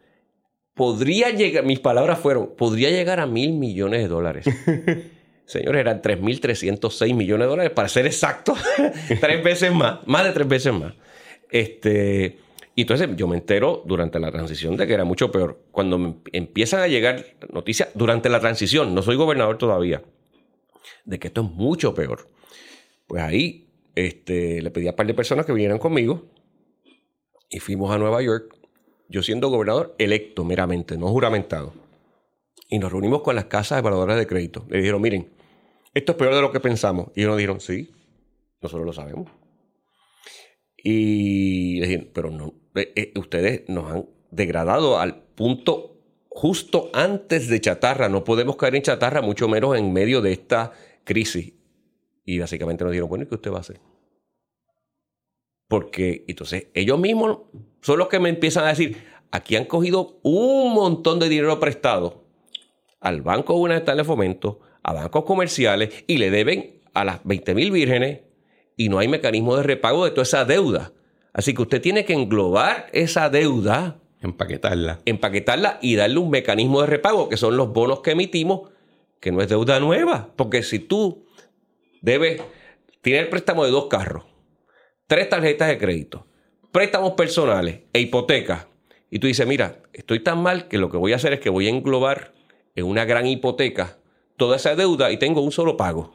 podría llegar, mis palabras fueron, podría llegar a mil millones de dólares. (laughs) Señores, eran 3.306 millones de dólares, para ser exacto, (laughs) tres veces más, más de tres veces más. Este, entonces yo me entero durante la transición de que era mucho peor. Cuando me empiezan a llegar noticias durante la transición, no soy gobernador todavía, de que esto es mucho peor. Pues ahí este, le pedí a un par de personas que vinieran conmigo y fuimos a Nueva York, yo siendo gobernador electo meramente, no juramentado. Y nos reunimos con las casas evaluadoras de crédito. Le dijeron, miren, esto es peor de lo que pensamos. Y ellos nos dijeron, sí, nosotros lo sabemos. Y pero no, eh, eh, ustedes nos han degradado al punto justo antes de chatarra. No podemos caer en chatarra, mucho menos en medio de esta crisis. Y básicamente nos dijeron, bueno, ¿y qué usted va a hacer? Porque entonces ellos mismos son los que me empiezan a decir, aquí han cogido un montón de dinero prestado al Banco Gubernamental de Fomento, a bancos comerciales y le deben a las 20 mil vírgenes y no hay mecanismo de repago de toda esa deuda. Así que usted tiene que englobar esa deuda. Empaquetarla. Empaquetarla y darle un mecanismo de repago, que son los bonos que emitimos, que no es deuda nueva. Porque si tú debes, tener préstamo de dos carros, tres tarjetas de crédito, préstamos personales e hipotecas, y tú dices, mira, estoy tan mal que lo que voy a hacer es que voy a englobar en una gran hipoteca toda esa deuda y tengo un solo pago.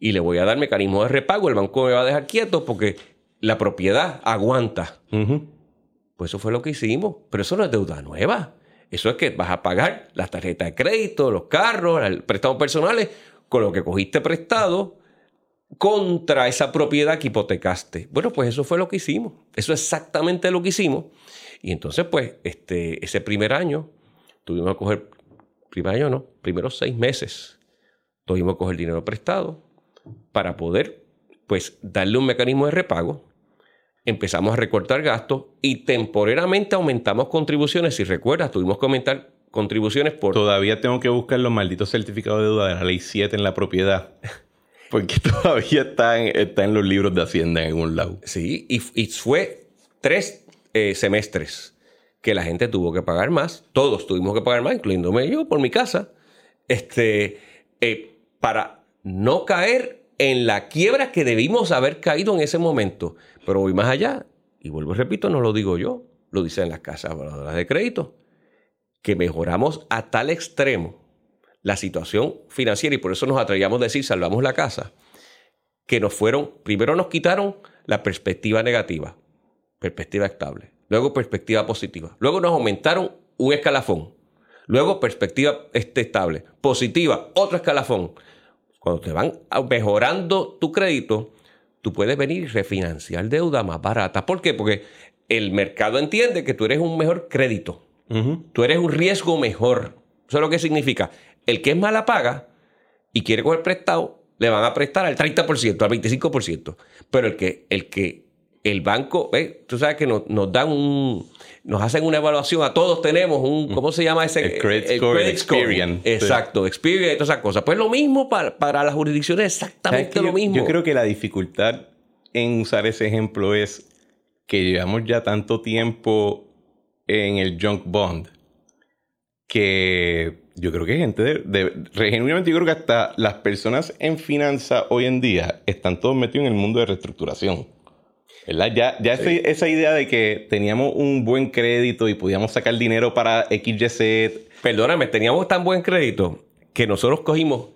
Y le voy a dar mecanismo de repago, el banco me va a dejar quieto porque la propiedad aguanta. Pues eso fue lo que hicimos, pero eso no es deuda nueva. Eso es que vas a pagar las tarjetas de crédito, los carros, el préstamos personales con lo que cogiste prestado contra esa propiedad que hipotecaste. Bueno, pues eso fue lo que hicimos. Eso es exactamente lo que hicimos. Y entonces, pues, este, ese primer año tuvimos que coger, primer año no, primeros seis meses, tuvimos que coger dinero prestado para poder, pues, darle un mecanismo de repago. Empezamos a recortar gastos y temporalmente aumentamos contribuciones. Si recuerdas, tuvimos que aumentar contribuciones por... Todavía tengo que buscar los malditos certificados de deuda de la ley 7 en la propiedad. (laughs) Porque todavía está en, está en los libros de Hacienda en algún lado. Sí, y, fue tres eh, semestres que la gente tuvo que pagar más. Todos tuvimos que pagar más, incluyéndome yo por mi casa. Este, eh, para no caer en la quiebra que debimos haber caído en ese momento. Pero voy más allá. Y vuelvo y repito, no lo digo yo, lo dicen las casas de crédito que mejoramos a tal extremo la situación financiera y por eso nos atrevíamos a decir salvamos la casa, que nos fueron, primero nos quitaron la perspectiva negativa, perspectiva estable, luego perspectiva positiva, luego nos aumentaron un escalafón, luego perspectiva este, estable, positiva, otro escalafón. Cuando te van mejorando tu crédito, tú puedes venir y refinanciar deuda más barata. ¿Por qué? Porque el mercado entiende que tú eres un mejor crédito. Tú eres un riesgo mejor. ¿Eso es lo que significa? El que es mala paga y quiere coger prestado, le van a prestar al 30%, al 25%. Pero el que, el que el banco, tú sabes que nos, dan un, nos hacen una evaluación, a todos tenemos un, ¿cómo se llama ese? El credit, score, experience. Exacto, experience y todas esas cosas. Pues lo mismo para, para las jurisdicciones, exactamente lo mismo. Yo creo que la dificultad en usar ese ejemplo es que llevamos ya tanto tiempo en el junk bond que yo creo que gente de, de, genuinamente yo creo que hasta las personas en finanzas hoy en día están todos metidos en el mundo de reestructuración. ¿Verdad? Ya, ya esa idea de que teníamos un buen crédito y podíamos sacar dinero para XYZ. Perdóname, teníamos tan buen crédito que nosotros cogimos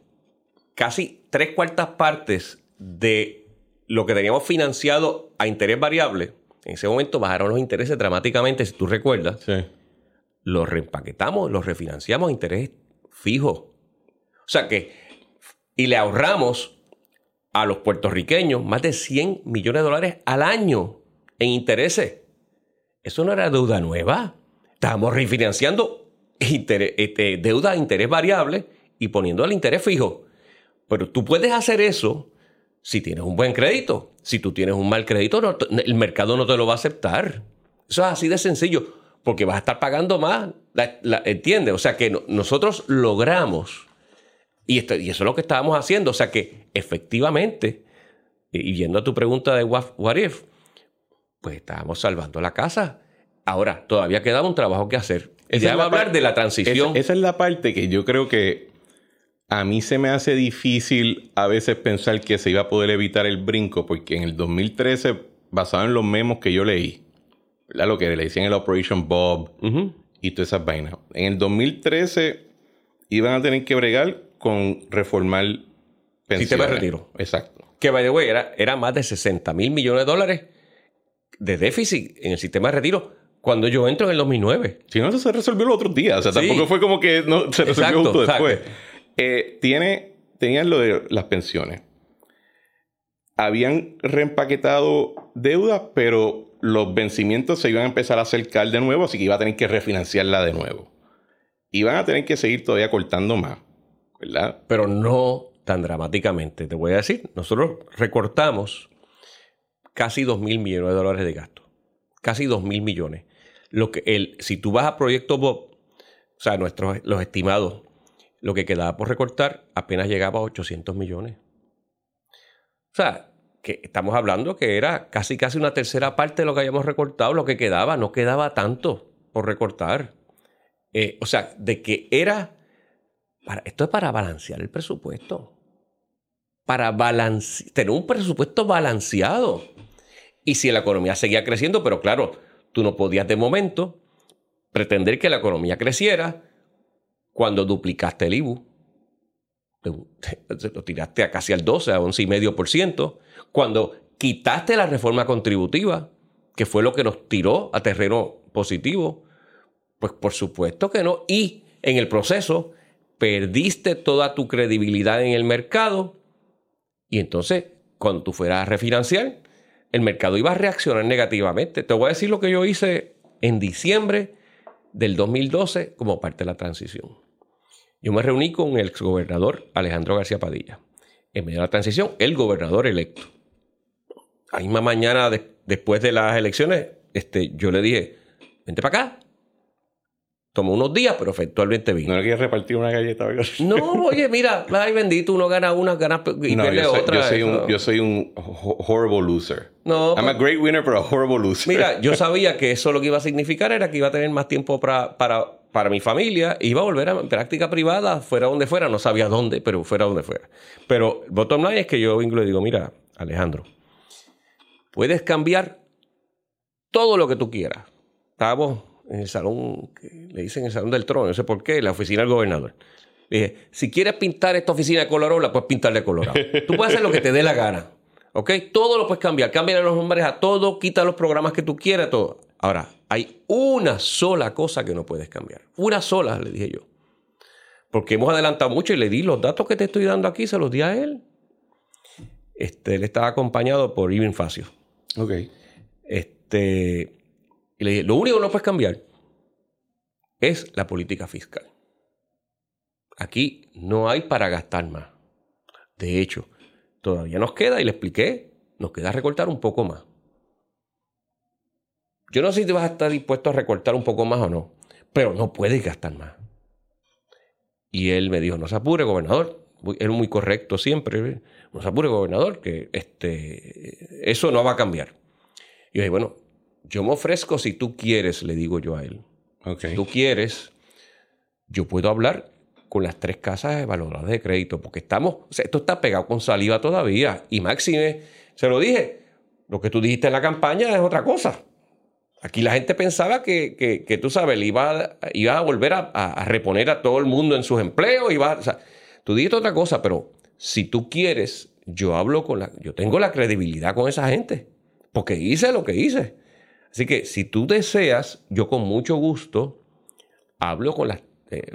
casi tres cuartas partes de lo que teníamos financiado a interés variable en ese momento bajaron los intereses dramáticamente, si tú recuerdas. Sí. Los reempaquetamos, los refinanciamos a interés fijo. O sea que, y le ahorramos a los puertorriqueños más de 100 millones de dólares al año en intereses. Eso no era deuda nueva. Estábamos refinanciando este, deuda a interés variable y poniendo el interés fijo. Pero tú puedes hacer eso si tienes un buen crédito. Si tú tienes un mal crédito, el mercado no te lo va a aceptar. Eso es así de sencillo, porque vas a estar pagando más. ¿Entiendes? O sea que nosotros logramos, y, esto, y eso es lo que estábamos haciendo, o sea que efectivamente, y yendo a tu pregunta de what, what if, pues estábamos salvando la casa. Ahora, todavía quedaba un trabajo que hacer. ya va a hablar de la transición. esa es la parte que yo creo que a mí se me hace difícil a veces pensar que se iba a poder evitar el brinco, porque en el 2013, basado en los memos que yo leí, lo que le decían el Operation Bob y todas esas vainas, en el 2013 iban a tener que bregar con reformar pensiones. Sistema de retiro. Exacto. Que, by the way, era, era más de 60 mil millones de dólares de déficit en el sistema de retiro cuando yo entro en el 2009. Si no, eso se resolvió los otros días. O sea, tampoco fue como que no, se resolvió justo después. Eh, tiene, tenían lo de las pensiones. Habían reempaquetado deudas, pero los vencimientos se iban a empezar a acercar de nuevo, así que iba a tener que refinanciarla de nuevo. Iban a tener que seguir todavía cortando más, Pero no tan dramáticamente, te voy a decir. Nosotros recortamos casi 2 mil millones de dólares de gasto. Casi 2 mil millones. Lo que el, si tú vas a Proyecto Bob, o sea, nuestros, los estimados lo que quedaba por recortar apenas llegaba a 800 millones. O sea, que estamos hablando que era casi casi una tercera parte de lo que habíamos recortado, lo que quedaba, no quedaba tanto por recortar. Eh, o sea, de que era, esto es para balancear el presupuesto, para tener un presupuesto balanceado. Y si la economía seguía creciendo, pero claro, tú no podías de momento pretender que la economía creciera cuando duplicaste el IBU. Lo tiraste a casi al 12, a 11,5%. Cuando quitaste la reforma contributiva, que fue lo que nos tiró a terreno positivo, pues por supuesto que no. Y en el proceso perdiste toda tu credibilidad en el mercado y entonces cuando tú fueras a refinanciar, el mercado iba a reaccionar negativamente. Te voy a decir lo que yo hice en diciembre del 2012 como parte de la transición. Yo me reuní con el exgobernador Alejandro García Padilla. En medio de la transición, el gobernador electo. A misma mañana después de las elecciones, este, yo le dije, vente para acá. Tomó unos días, pero efectivamente vino. ¿No le quieres repartir una galleta? no, oye, mira, ay bendito, uno gana una, gana y pierde yo otra. Yo soy, un, yo soy un horrible loser. No. I'm a great winner, pero a horrible loser. Mira, yo (laughs) sabía que eso lo que iba a significar era que iba a tener más tiempo para, para para mi familia, iba a volver a práctica privada, fuera donde fuera, no sabía dónde, pero fuera donde fuera. Pero bottom line es que yo vengo y le digo, mira, Alejandro, puedes cambiar todo lo que tú quieras. Estábamos en el salón, le dicen el salón del trono, no sé por qué, la oficina del gobernador. Le dije, si quieres pintar esta oficina de colorado, la puedes pintar de colorado. Tú puedes hacer lo que te dé la gana. ¿Ok? Todo lo puedes cambiar. Cambia los nombres a todo, quita los programas que tú quieras, todo. Ahora, hay una sola cosa que no puedes cambiar. Una sola, le dije yo. Porque hemos adelantado mucho y le di los datos que te estoy dando aquí, se los di a él. Este, él estaba acompañado por Ivan Facio. Ok. Este, y le dije, lo único que no puedes cambiar es la política fiscal. Aquí no hay para gastar más. De hecho, todavía nos queda, y le expliqué, nos queda recortar un poco más. Yo no sé si te vas a estar dispuesto a recortar un poco más o no, pero no puedes gastar más. Y él me dijo, no se apure, gobernador. Él muy correcto siempre. No se apure, gobernador, que este, eso no va a cambiar. Y yo dije, bueno, yo me ofrezco si tú quieres, le digo yo a él. Si tú quieres, yo puedo hablar con las tres casas evaluadoras de crédito, porque estamos, esto está pegado con saliva todavía. Y Máxime, se lo dije, lo que tú dijiste en la campaña es otra cosa. Aquí la gente pensaba que, que, tú sabes, iba, iba a volver a, reponer a todo el mundo en sus empleos. Iba, o sea, tú dijiste otra cosa, pero si tú quieres, yo hablo con la. Yo tengo la credibilidad con esa gente. Porque hice lo que hice. Así que si tú deseas, yo con mucho gusto hablo con eh,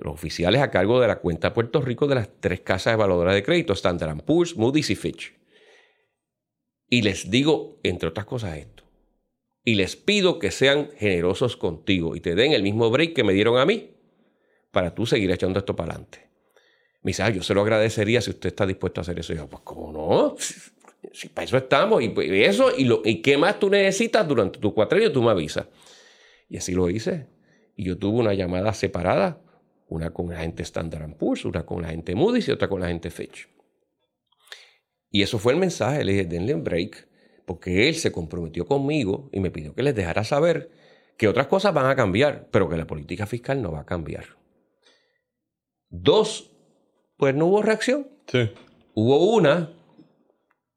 los oficiales a cargo de la cuenta Puerto Rico de las tres casas evaluadoras de crédito, Standard Poor's, Moody's y Fitch. Y les digo, entre otras cosas, esto y les pido que sean generosos contigo y te den el mismo break que me dieron a mí para tú seguir echando esto para adelante. Me dice, yo se lo agradecería si usted está dispuesto a hacer eso. Y yo, pues, ¿cómo no? Si para eso estamos. Y, pues, eso, y, lo, y qué más tú necesitas durante tu cuatrenio, tú me avisas. Y así lo hice. Y yo tuve una llamada separada, una con la gente Standard Poor's, una con la gente Moody's y otra con la gente Fitch. Y eso fue el mensaje. Le dije, denle un break porque él se comprometió conmigo y me pidió que les dejara saber que otras cosas van a cambiar, pero que la política fiscal no va a cambiar. Dos, pues no hubo reacción. Sí. Hubo una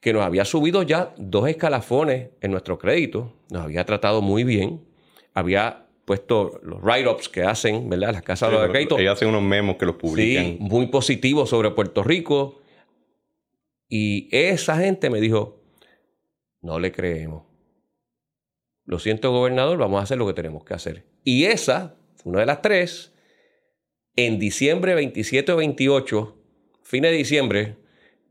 que nos había subido ya dos escalafones en nuestro crédito, nos había tratado muy bien, había puesto los write-ups que hacen, ¿verdad? Las casas de crédito. Ellos hacen unos memos que los publican. Sí, muy positivos sobre Puerto Rico. Y esa gente me dijo, no le creemos. Lo siento, gobernador, vamos a hacer lo que tenemos que hacer. Y esa, una de las tres, en diciembre 27 o 28, fin de diciembre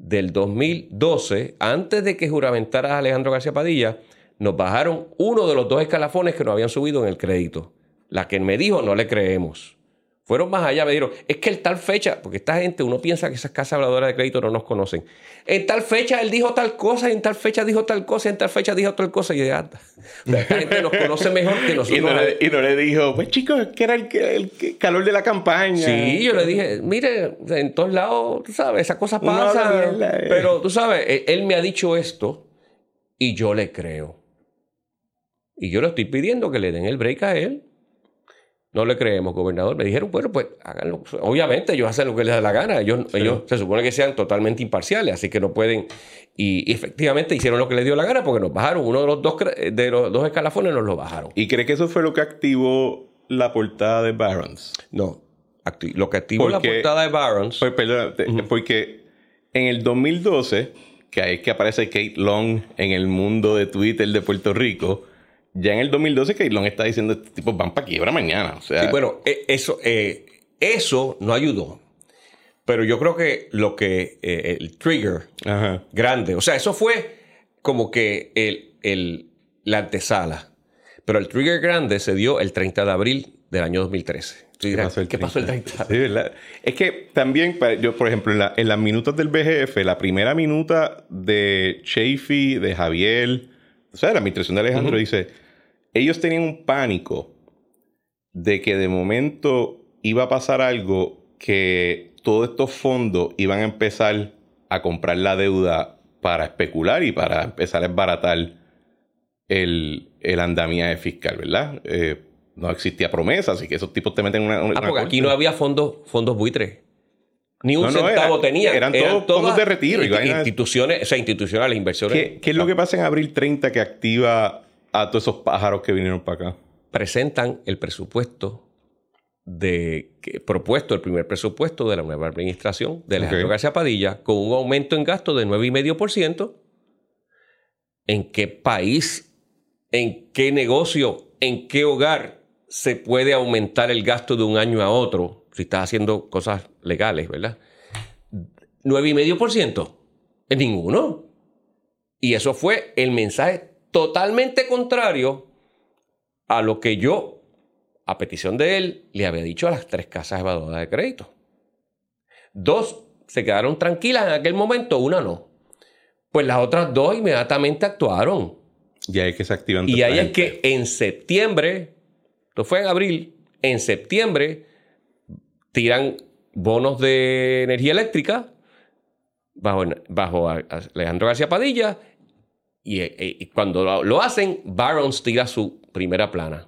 del 2012, antes de que juramentara Alejandro García Padilla, nos bajaron uno de los dos escalafones que nos habían subido en el crédito. La que me dijo, no le creemos. Fueron más allá, me dijeron, es que en tal fecha, porque esta gente, uno piensa que esas casas habladoras de crédito no nos conocen. En tal fecha él dijo tal cosa, en tal fecha dijo tal cosa, en tal fecha dijo tal cosa. Y yo anda. esta gente nos conoce mejor que nosotros. (laughs) y, no le, y no le dijo, pues chicos, que era el, calor de la campaña. Sí, yo le dije, mire, en todos lados, tú sabes, esas cosas pasan. Pero tú sabes, e, él me ha dicho esto y yo le creo. Y yo le estoy pidiendo que le den el break a él. No le creemos, gobernador. Me dijeron, bueno, pues háganlo. Obviamente ellos hacen lo que les da la gana. Ellos, ellos se supone que sean totalmente imparciales, así que no pueden. Y, efectivamente hicieron lo que les dio la gana porque nos bajaron. Uno de los dos, de los dos escalafones nos lo bajaron. ¿Y cree que eso fue lo que activó la portada de Barons? No. lo que activó la portada de Barons. Pues, perdón, porque en el 2012, que ahí es que aparece Kate Long en el mundo de Twitter de Puerto Rico ya en el 2012 Keylon está diciendo, este tipo van para quiebra mañana. O sea, bueno, e, eso, eh, eso no ayudó. Pero yo creo que lo que eh, el trigger grande, o sea, eso fue como que el, el, la antesala. Pero el trigger grande se dio el 30 de abril del año 2013. ¿Qué pasó el 30? Pasó el 30? Sí. Es que también, yo, por ejemplo, en, la, en, las minutas del BGF, la primera minuta de Chafee, de Javier, o sea, la administración de Alejandro dice, ellos tenían un pánico de que de momento iba a pasar algo que todos estos fondos iban a empezar a comprar la deuda para especular y para empezar a esbaratar el, el andamiaje fiscal, ¿verdad? Eh, no existía promesa, así que esos tipos te meten una... una ah, porque aquí no había fondos, fondos buitres. Ni un centavo tenía. Eran, todos de retiro. instituciones, o sea, institucionales, inversiones. ¿Qué, ¿Qué, es lo que pasa en abril 30 que activa a todos esos pájaros que vinieron para acá? Presentan el presupuesto de propuesto, el primer presupuesto de la nueva administración de Alejandro García Padilla, con un aumento en gasto de 9,5%. ¿En qué país, en qué negocio, en qué hogar se puede aumentar el gasto de un año a otro si estás haciendo cosas legales, ¿verdad? 9,5%. En ninguno. Y eso fue el mensaje totalmente contrario a lo que yo, a petición de él, le había dicho a las tres casas evaluadoras de crédito. Dos se quedaron tranquilas en aquel momento, una no. Pues las otras dos inmediatamente actuaron. Y ahí es que se activan. Y ahí es que en septiembre, esto fue en abril, en septiembre tiran bonos de energía eléctrica bajo, bajo Alejandro García Padilla eh, eh, y, cuando lo, hacen, Barons tira su primera plana.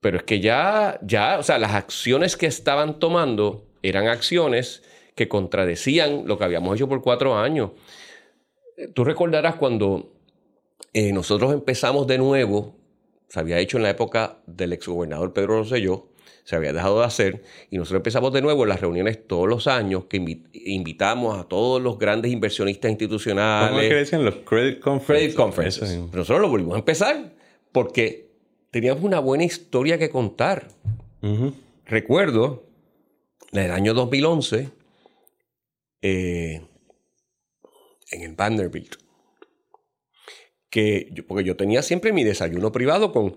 Pero es que ya, ya, o sea, las acciones que estaban tomando eran acciones que contradecían lo que habíamos hecho por cuatro años. Tú recordarás cuando eh, nosotros empezamos de nuevo, se había hecho en la época del exgobernador Pedro Rosselló, se había dejado de hacer y nosotros empezamos de nuevo en las reuniones todos los años que invitamos a todos los grandes inversionistas institucionales. ¿Cómo es que decían los credit conferences? Credit conferences. Pero nosotros lo volvimos a empezar porque teníamos una buena historia que contar. Recuerdo, en el año 2011, eh, en el Vanderbilt, que porque yo tenía siempre mi desayuno privado con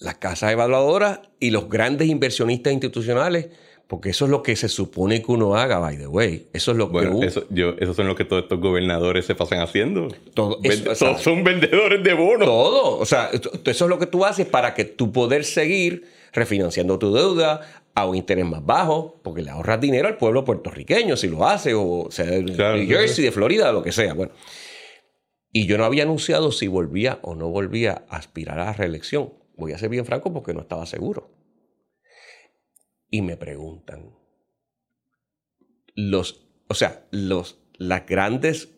las casas evaluadoras y los grandes inversionistas institucionales, porque eso es lo que se supone que uno haga, by the way. Eso es lo que uno... eso, yo, eso son lo que todos estos gobernadores se pasan haciendo. Todo, son vendedores de bonos. Todo. O sea, eso es lo que tú haces para que tú poder seguir refinanciando tu deuda a un interés más bajo, porque le ahorras dinero al pueblo puertorriqueño si lo hace, o sea, de New Jersey, de Florida, lo que sea. Bueno. Y yo no había anunciado si volvía o no volvía a aspirar a la reelección voy a ser bien franco porque no estaba seguro. Y me preguntan, los, o sea, los, las grandes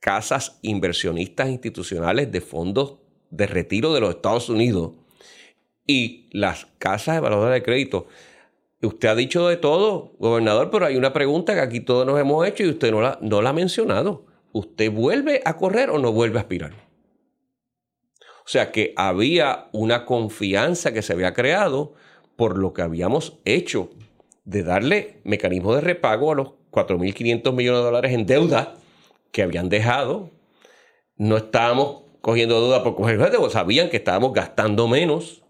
casas inversionistas institucionales de fondos de retiro de los Estados Unidos y las casas de valor de crédito. Usted ha dicho de todo, gobernador, pero hay una pregunta que aquí todos nos hemos hecho y usted no la, no la ha mencionado. ¿Usted vuelve a correr o no vuelve a aspirar? O sea que había una confianza que se había creado por lo que habíamos hecho de darle mecanismo de repago a los 4.500 millones de dólares en deuda que habían dejado. No estábamos cogiendo deuda por coger deuda, sabían que estábamos gastando menos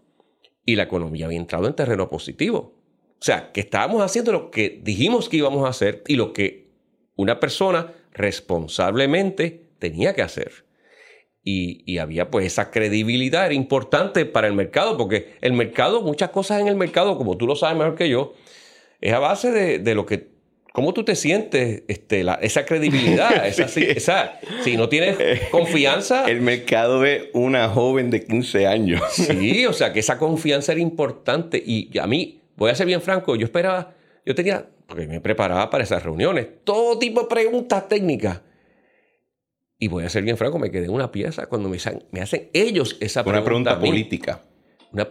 y la economía había entrado en terreno positivo. O sea, que estábamos haciendo lo que dijimos que íbamos a hacer y lo que una persona responsablemente tenía que hacer. Y, había pues esa credibilidad, era importante para el mercado, porque el mercado, muchas cosas en el mercado, como tú lo sabes mejor que yo, es a base de, lo que, cómo tú te sientes, este, esa credibilidad, (laughs) esa, esa, si no tienes confianza. El mercado ve una joven de 15 años. Sí, o sea que esa confianza era importante y a mí, voy a ser bien franco, yo esperaba, yo tenía, porque me preparaba para esas reuniones, todo tipo de preguntas técnicas. Y voy a ser bien franco, me quedé en una pieza cuando me, me hacen ellos esa pregunta. Una pregunta política.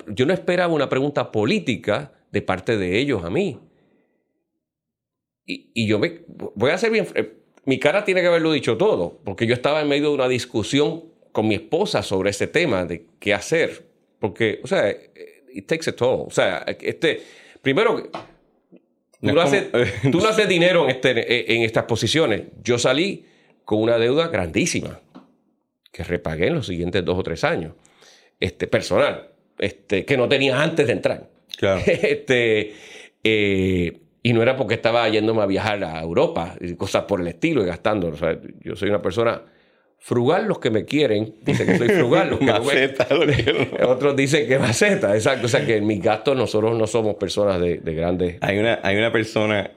yo no esperaba una pregunta política de parte de ellos a mí. Y, yo me, voy a ser bien, eh, mi cara tiene que haberlo dicho todo, porque yo estaba en medio de una discusión con mi esposa sobre ese tema de qué hacer. Porque, o sea, it takes it all. O sea, este, primero, tú no, haces, tú no haces dinero en, este, en estas posiciones. Yo salí con una deuda grandísima que repagué en los siguientes dos o tres años, este, personal, este, que no tenía antes de entrar. Claro. (laughs) Este, eh, y no era porque estaba yéndome a viajar a Europa y cosas por el estilo y gastando. O sea, yo soy una persona frugal, los que me quieren dicen que soy frugal. Los que (laughs) maceta, (laughs) Otros dicen que maceta, exacto. O sea, que en mis gastos nosotros no somos personas de, de grandes... Hay una, hay una persona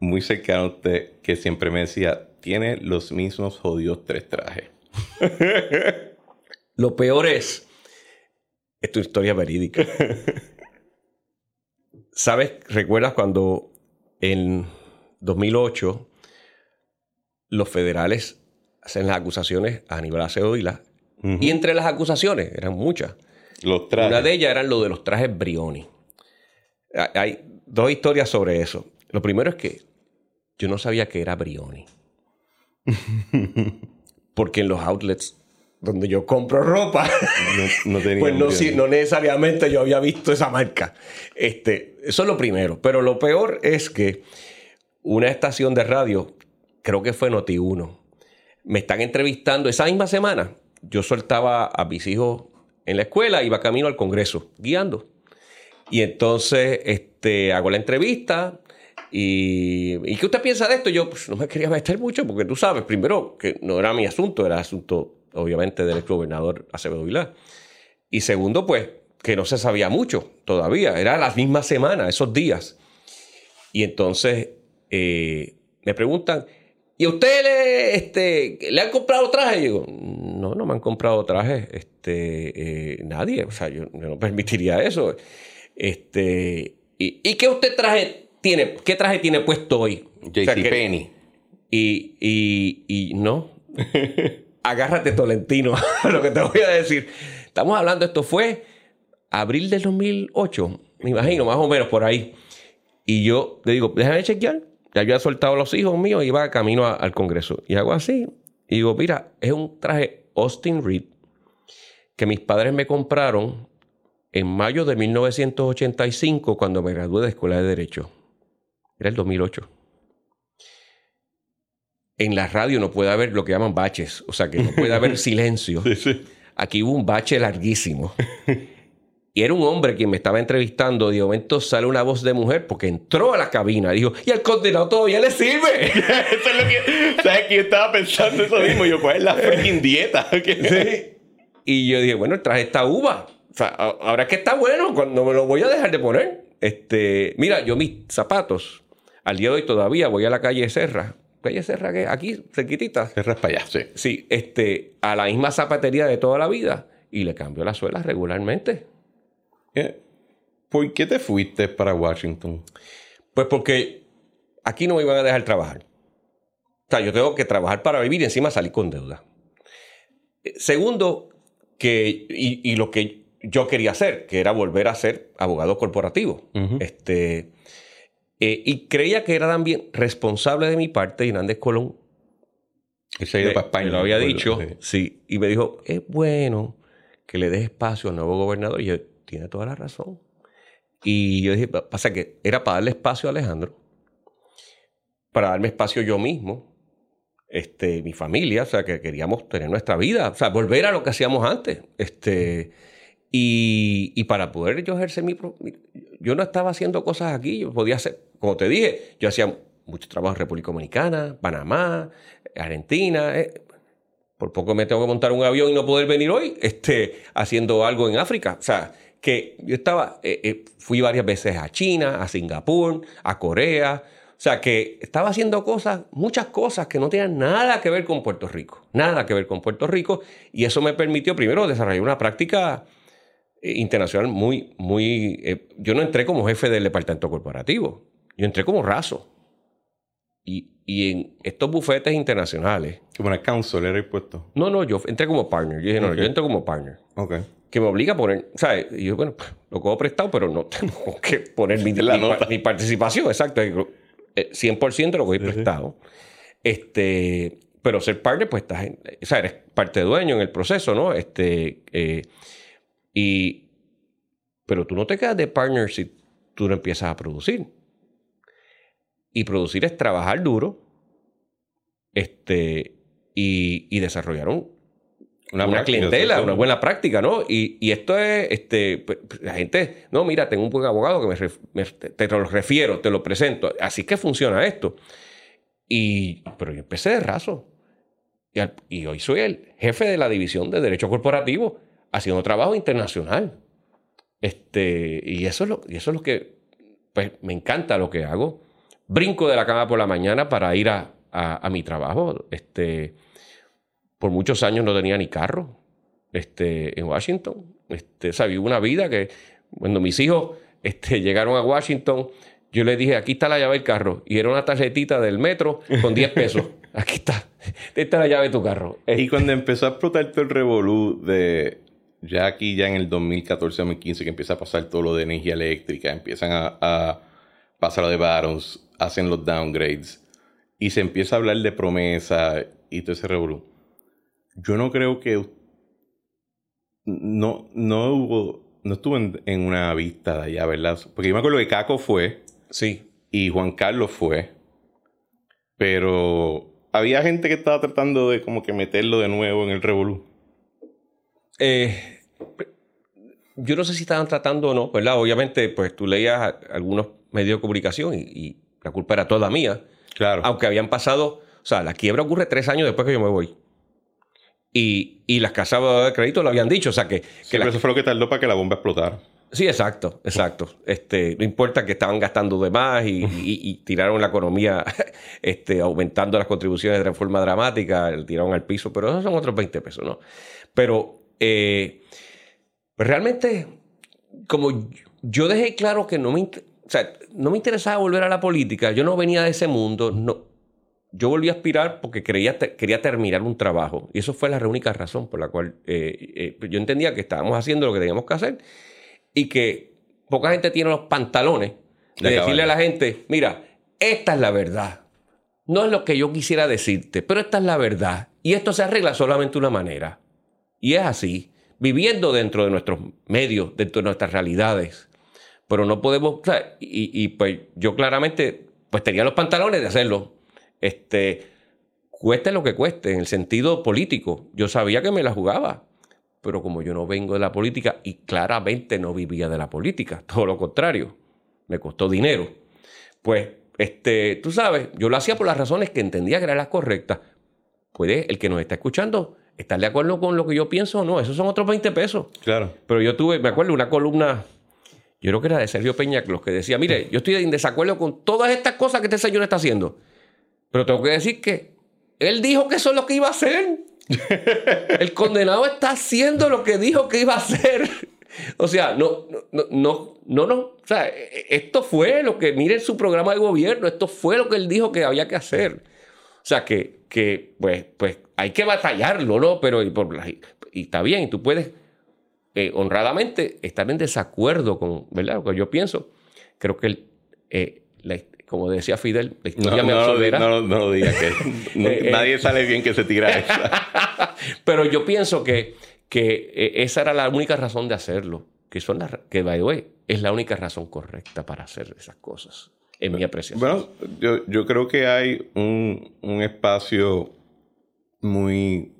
muy cercana a usted que siempre me decía, tiene los mismos jodidos tres trajes. (laughs) Lo peor es, es tu historia verídica. (laughs) ¿Sabes? ¿Recuerdas cuando en 2008 los federales hacen las acusaciones a Aníbal Acevedo Y entre las acusaciones, eran muchas. Los trajes. Una de ellas eran lo de los trajes Brioni. Hay dos historias sobre eso. Lo primero es que yo no sabía que era Brioni. (laughs) Porque en los outlets donde yo compro ropa, no, (laughs) pues no, necesariamente yo había visto esa marca. Este, eso es lo primero. Pero lo peor es que una estación de radio, creo que fue Noti1, me están entrevistando esa misma semana. Yo soltaba a mis hijos en la escuela, iba camino al Congreso, guiando. Y entonces este, hago la entrevista, y, qué usted piensa de esto? Yo pues, no me quería meter mucho porque tú sabes, primero, que no era mi asunto, era asunto obviamente del gobernador Acevedo Vilá. Y segundo, pues, que no se sabía mucho todavía, era la misma semana, esos días. Y entonces eh, me preguntan, ¿y a usted le, este, le han comprado trajes? Y digo, no, no me han comprado trajes este, eh, nadie, o sea, yo, no permitiría eso. Este, ¿y, ¿Y qué usted traje tiene, ¿qué traje tiene puesto hoy? JC Y, y, y no. (laughs) Agárrate, Tolentino, (laughs) lo que te voy a decir. Estamos hablando, esto fue abril del 2008, me imagino, más o menos por ahí. Y yo le digo, déjame chequear. Ya yo he soltado a los hijos míos y iba camino al Congreso. Y hago así. Y digo, mira, es un traje Austin Reed que mis padres me compraron en mayo de 1985 cuando me gradué de Escuela de Derecho. Era el 2008. En la radio no puede haber lo que llaman baches, o sea que no puede haber (laughs) silencio. Aquí hubo un bache larguísimo. Y era un hombre quien me estaba entrevistando. De momento sale una voz de mujer porque entró a la cabina. Dijo, y el condenado todavía le sirve. (laughs) eso es lo que. ¿Sabes que yo estaba pensando eso mismo? Yo, ¿cuál es la freaking dieta? (laughs) Y yo dije, bueno, traje esta uva. O sea, ahora que está bueno, cuando me lo voy a dejar de poner. Este, mira, yo mis zapatos al día de hoy todavía voy a la calle Serra. Calle Serra, que aquí, cerquitita. Serra es para allá, sí. Sí, este, a la misma zapatería de toda la vida. y le cambio las suelas regularmente. Eh, ¿Por qué te fuiste para Washington? Pues porque aquí no me iban a dejar trabajar. O sea, yo tengo que trabajar para vivir y encima salir con deuda. Eh, segundo, que, y, lo que yo quería hacer, que era volver a ser abogado corporativo. este, eh, y creía que era también responsable de mi parte, Hernández Colón. Que se ha ido para España. Lo había dicho, sí. Y me dijo, es bueno que le des espacio al nuevo gobernador. Y yo, tiene toda la razón. Y yo dije, pasa que era para darle espacio a Alejandro, para darme espacio yo mismo, este, mi familia, o sea, que queríamos tener nuestra vida, o sea, volver a lo que hacíamos antes. Este, y, para poder yo ejercer mi, Yo no estaba haciendo cosas aquí, yo podía hacer, como te dije, yo hacía mucho trabajo en República Dominicana, Panamá, Argentina. Eh, por poco me tengo que montar un avión y no poder venir hoy, este, haciendo algo en África. O sea, que yo estaba, eh, eh, fui varias veces a China, a Singapur, a Corea. O sea, que estaba haciendo cosas, muchas cosas que no tenían nada que ver con Puerto Rico. Nada que ver con Puerto Rico. Y eso me permitió primero desarrollar una práctica internacional muy, muy... yo no entré como jefe del departamento corporativo. Yo entré como raso. Y, y en estos bufetes internacionales... ¿Como una council era el puesto? No, no, yo entré como partner. Yo dije, no, yo entré como partner. Ok que me obliga a poner, ¿sabes? Y yo, bueno, lo cojo prestado, pero no (laughs) tengo que poner mi, (laughs) mi, participación, exacto. 100% eh, lo cogí prestado. Este, pero ser partner, pues estás, en, o sea, eres parte dueño en el proceso, ¿no? Este, eh, y, pero tú no te quedas de partner si tú no empiezas a producir. Y producir es trabajar duro este, y, y desarrollar un, una, clientela, una buena práctica, ¿no? Y, esto es, este, pues, la gente, no, mira, tengo un buen abogado que me, te, lo refiero, te lo presento. Así que funciona esto. Y, pero yo empecé de raso. Y, hoy soy el jefe de la división de Derecho Corporativo, haciendo trabajo internacional. Este, y, eso es lo, y eso es lo que, pues, me encanta lo que hago. Brinco de la cama por la mañana para ir a, a mi trabajo. Este, por muchos años no tenía ni carro este, en Washington. Este, o una vida que cuando mis hijos este, (laughs) llegaron a Washington, yo les dije, aquí está la llave del carro. Y era una tarjetita del metro con 10 pesos. (laughs) Aquí está. Esta es la llave de tu carro. Y cuando empezó a explotar todo el revolú de... Ya aquí, ya en el 2014-2015, que empieza a pasar todo lo de energía eléctrica, empiezan a, a pasar lo de Barons, hacen los downgrades, y se empieza a hablar de promesa y todo ese revolú yo no creo que no, no hubo, no estuve en, una vista de allá, ¿verdad? Porque yo me acuerdo que Caco fue. Sí. Y Juan Carlos fue. Pero había gente que estaba tratando de como que meterlo de nuevo en el Revolú. Eh, yo no sé si estaban tratando o no, ¿verdad? Obviamente, pues tú leías algunos medios de comunicación y, y la culpa era toda mía. Claro. Aunque habían pasado, o sea, la quiebra ocurre tres años después que yo me voy. Y, y las casas de crédito lo habían dicho. O sea que. que eso fue lo que tardó para que la bomba explotara. Sí, exacto, exacto. Este, no importa que estaban gastando de más y, tiraron la economía (laughs) este, aumentando las contribuciones de reforma dramática, tiraron al piso, pero esos son otros 20 pesos, ¿no? Pero eh, realmente, como yo dejé claro que no me, o sea, no me interesaba volver a la política, yo no venía de ese mundo, no, yo volví a aspirar porque quería, quería terminar un trabajo. Y eso fue la única razón por la cual eh, eh, yo entendía que estábamos haciendo lo que teníamos que hacer y que poca gente tiene los pantalones de, decirle a la gente, mira, esta es la verdad. No es lo que yo quisiera decirte, pero esta es la verdad. Y esto se arregla solamente de una manera. Y es así, viviendo dentro de nuestros medios, dentro de nuestras realidades. Pero no podemos, y, y pues yo claramente pues tenía los pantalones de hacerlo este, cueste lo que cueste, en el sentido político. Yo sabía que me la jugaba, pero como yo no vengo de la política y claramente no vivía de la política, (laughs) todo lo contrario, me costó dinero. Pues, este, tú sabes, yo lo hacía por las razones que entendía que eran las correctas. Puede el que nos está escuchando estar de acuerdo con lo que yo pienso o no, esos son otros 20 pesos. Claro. Pero yo tuve, me acuerdo, una columna yo creo que era de Sergio Peñaclos, que decía, mire, yo estoy en desacuerdo con todas estas cosas que este señor está haciendo. Pero tengo que decir que él dijo que eso es lo que iba a hacer. (laughs) El condenado está haciendo lo que dijo que iba a hacer. O sea, no, no, no, no, no. O sea, esto fue lo que, miren su programa de gobierno, esto fue lo que él dijo que había que hacer. O sea, que, que pues, pues hay que batallarlo, ¿no? Pero y, por, y está bien, y tú puedes eh, honradamente estar en desacuerdo con, ¿verdad? Lo que yo pienso. Creo que, el, eh, como decía Fidel, la historia no, me absolverá. No, no, lo digas, que (laughs) eh, nadie sale bien que se tira esa. (laughs) Pero yo pienso que, que esa era la única razón de hacerlo. Que, son las, que, by the way, es la única razón correcta para hacer esas cosas, en mi apreciación. Bueno, yo, yo creo que hay un, un espacio muy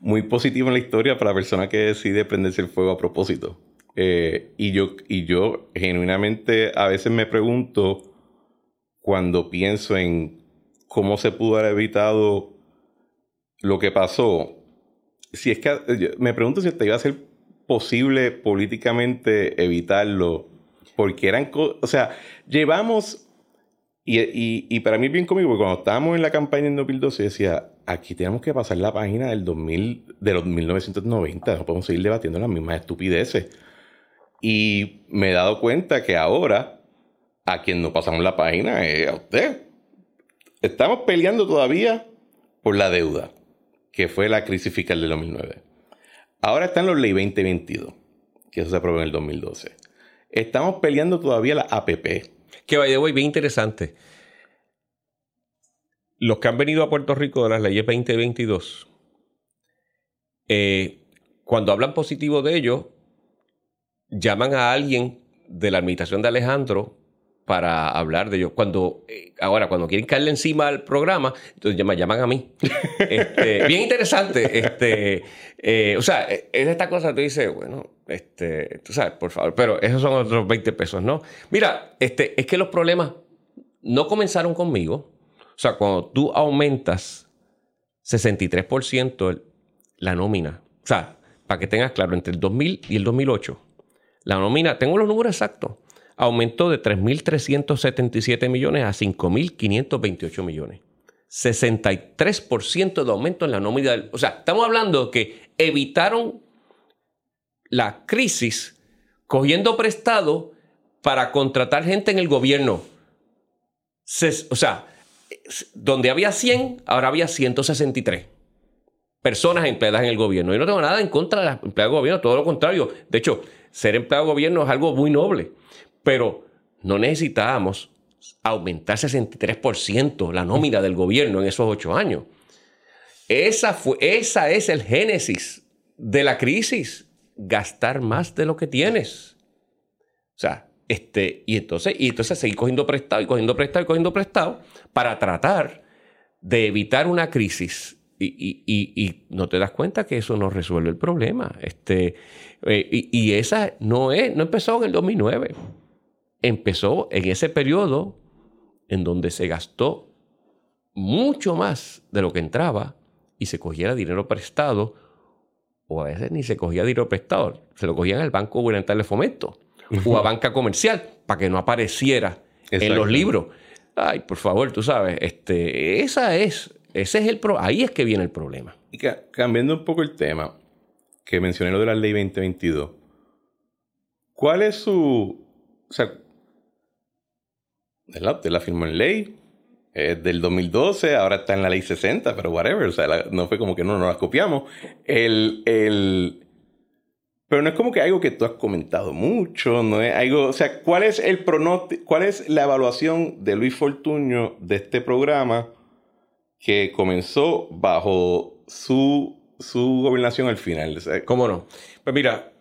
muy positivo en la historia para la persona que decide prenderse el fuego a propósito. Eh, y, yo, y yo genuinamente a veces me pregunto cuando pienso en cómo se pudo haber evitado lo que pasó, si es que me pregunto si te iba a ser posible políticamente evitarlo, porque eran, o sea, llevamos, y, y, para mí bien conmigo, porque cuando estábamos en la campaña en 2012 decía, aquí tenemos que pasar la página del 2000, de los 1990, no podemos seguir debatiendo las mismas estupideces. Y me he dado cuenta que ahora, a quien no pasamos la página es a usted. Estamos peleando todavía por la deuda, que fue la crisis fiscal del 2009. Ahora están los ley 2022, que eso se aprobó en el 2012. Estamos peleando todavía la APP. Que vaya, voy bien interesante. Los que han venido a Puerto Rico de las leyes 2022, eh, cuando hablan positivo de ello, llaman a alguien de la administración de Alejandro para hablar de ello. Cuando, eh, ahora, cuando quieren caerle encima al programa, entonces llaman, llaman a mí. (laughs) Este, bien interesante. Este, eh, o sea, es esta cosa, tú dices, bueno, este, tú sabes, por favor, pero esos son otros 20 pesos, ¿no? Mira, este, es que los problemas no comenzaron conmigo. O sea, cuando tú aumentas 63% la nómina, o sea, para que tengas claro, entre el 2000 y el 2008, la nómina, tengo los números exactos, aumentó de 3.377 millones a 5.528 millones. 63% de aumento en la nómina. o sea, estamos hablando que evitaron la crisis cogiendo prestado para contratar gente en el gobierno. o sea, donde había 100, ahora había 163 personas empleadas en el gobierno. Yo no tengo nada en contra de las empleadas de gobierno, todo lo contrario. De hecho, ser empleado de gobierno es algo muy noble, pero no necesitábamos aumentar 63% la nómina del gobierno en esos ocho años. Esa, fue, esa es el génesis de la crisis, gastar más de lo que tienes. O sea, este, y entonces, y entonces seguir cogiendo prestado y cogiendo prestado y cogiendo prestado para tratar de evitar una crisis. Y, no te das cuenta que eso no resuelve el problema. Este, eh, y, esa no, es, no empezó en el 2009. Empezó en ese periodo en donde se gastó mucho más de lo que entraba y se cogía dinero prestado, o a veces ni se cogía dinero prestado, se lo cogían al Banco Gubernamental de Fomento o a banca comercial para que no apareciera en los libros. Ay, por favor, tú sabes, este, esa es, ese es el pro, ahí es que viene el problema. Y cambiando un poco el tema, que mencioné lo de la ley 2022, ¿cuál es su, o sea, usted la firmó en ley, del 2012, ahora está en la ley 60, pero whatever, o sea, no fue como que no nos la copiamos. El, el, pero no es como que algo que tú has comentado mucho, no es algo, o sea, ¿cuál es el pronóstico, cuál es la evaluación de Luis Fortuño de este programa que comenzó bajo su, su gobernación al final? ¿Cómo no? Pues mira,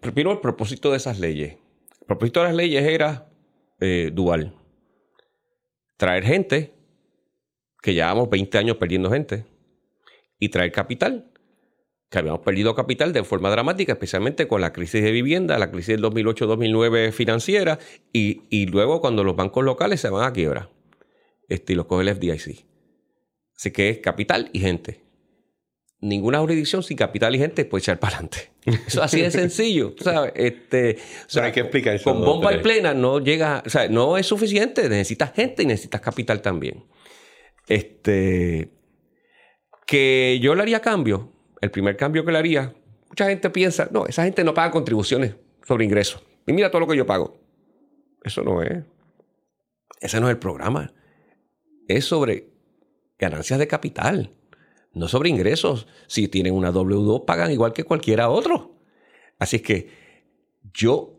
primero el propósito de esas leyes. El propósito de las leyes era eh, dual. Traer gente, que llevamos 20 años perdiendo gente, y traer capital que habíamos perdido capital de forma dramática, especialmente con la crisis de vivienda, la crisis del 2008-2009 financiera, y, luego cuando los bancos locales se van a quiebra este, y coge el FDIC. Así que es capital y gente. Ninguna jurisdicción sin capital y gente puede echar para adelante. (laughs) Eso así de sencillo, ¿sabes? Este, hay que explicar eso. Con bomba y plena no llega, o sea, no es suficiente. Necesitas gente y necesitas capital también. Este, Que yo le haría cambio. El primer cambio que le haría, mucha gente piensa, no, esa gente no paga contribuciones sobre ingresos. Y mira todo lo que yo pago. Eso no es. Ese no es el programa. Es sobre ganancias de capital, no sobre ingresos. Si tienen una W2, pagan igual que cualquiera otro. Así es que yo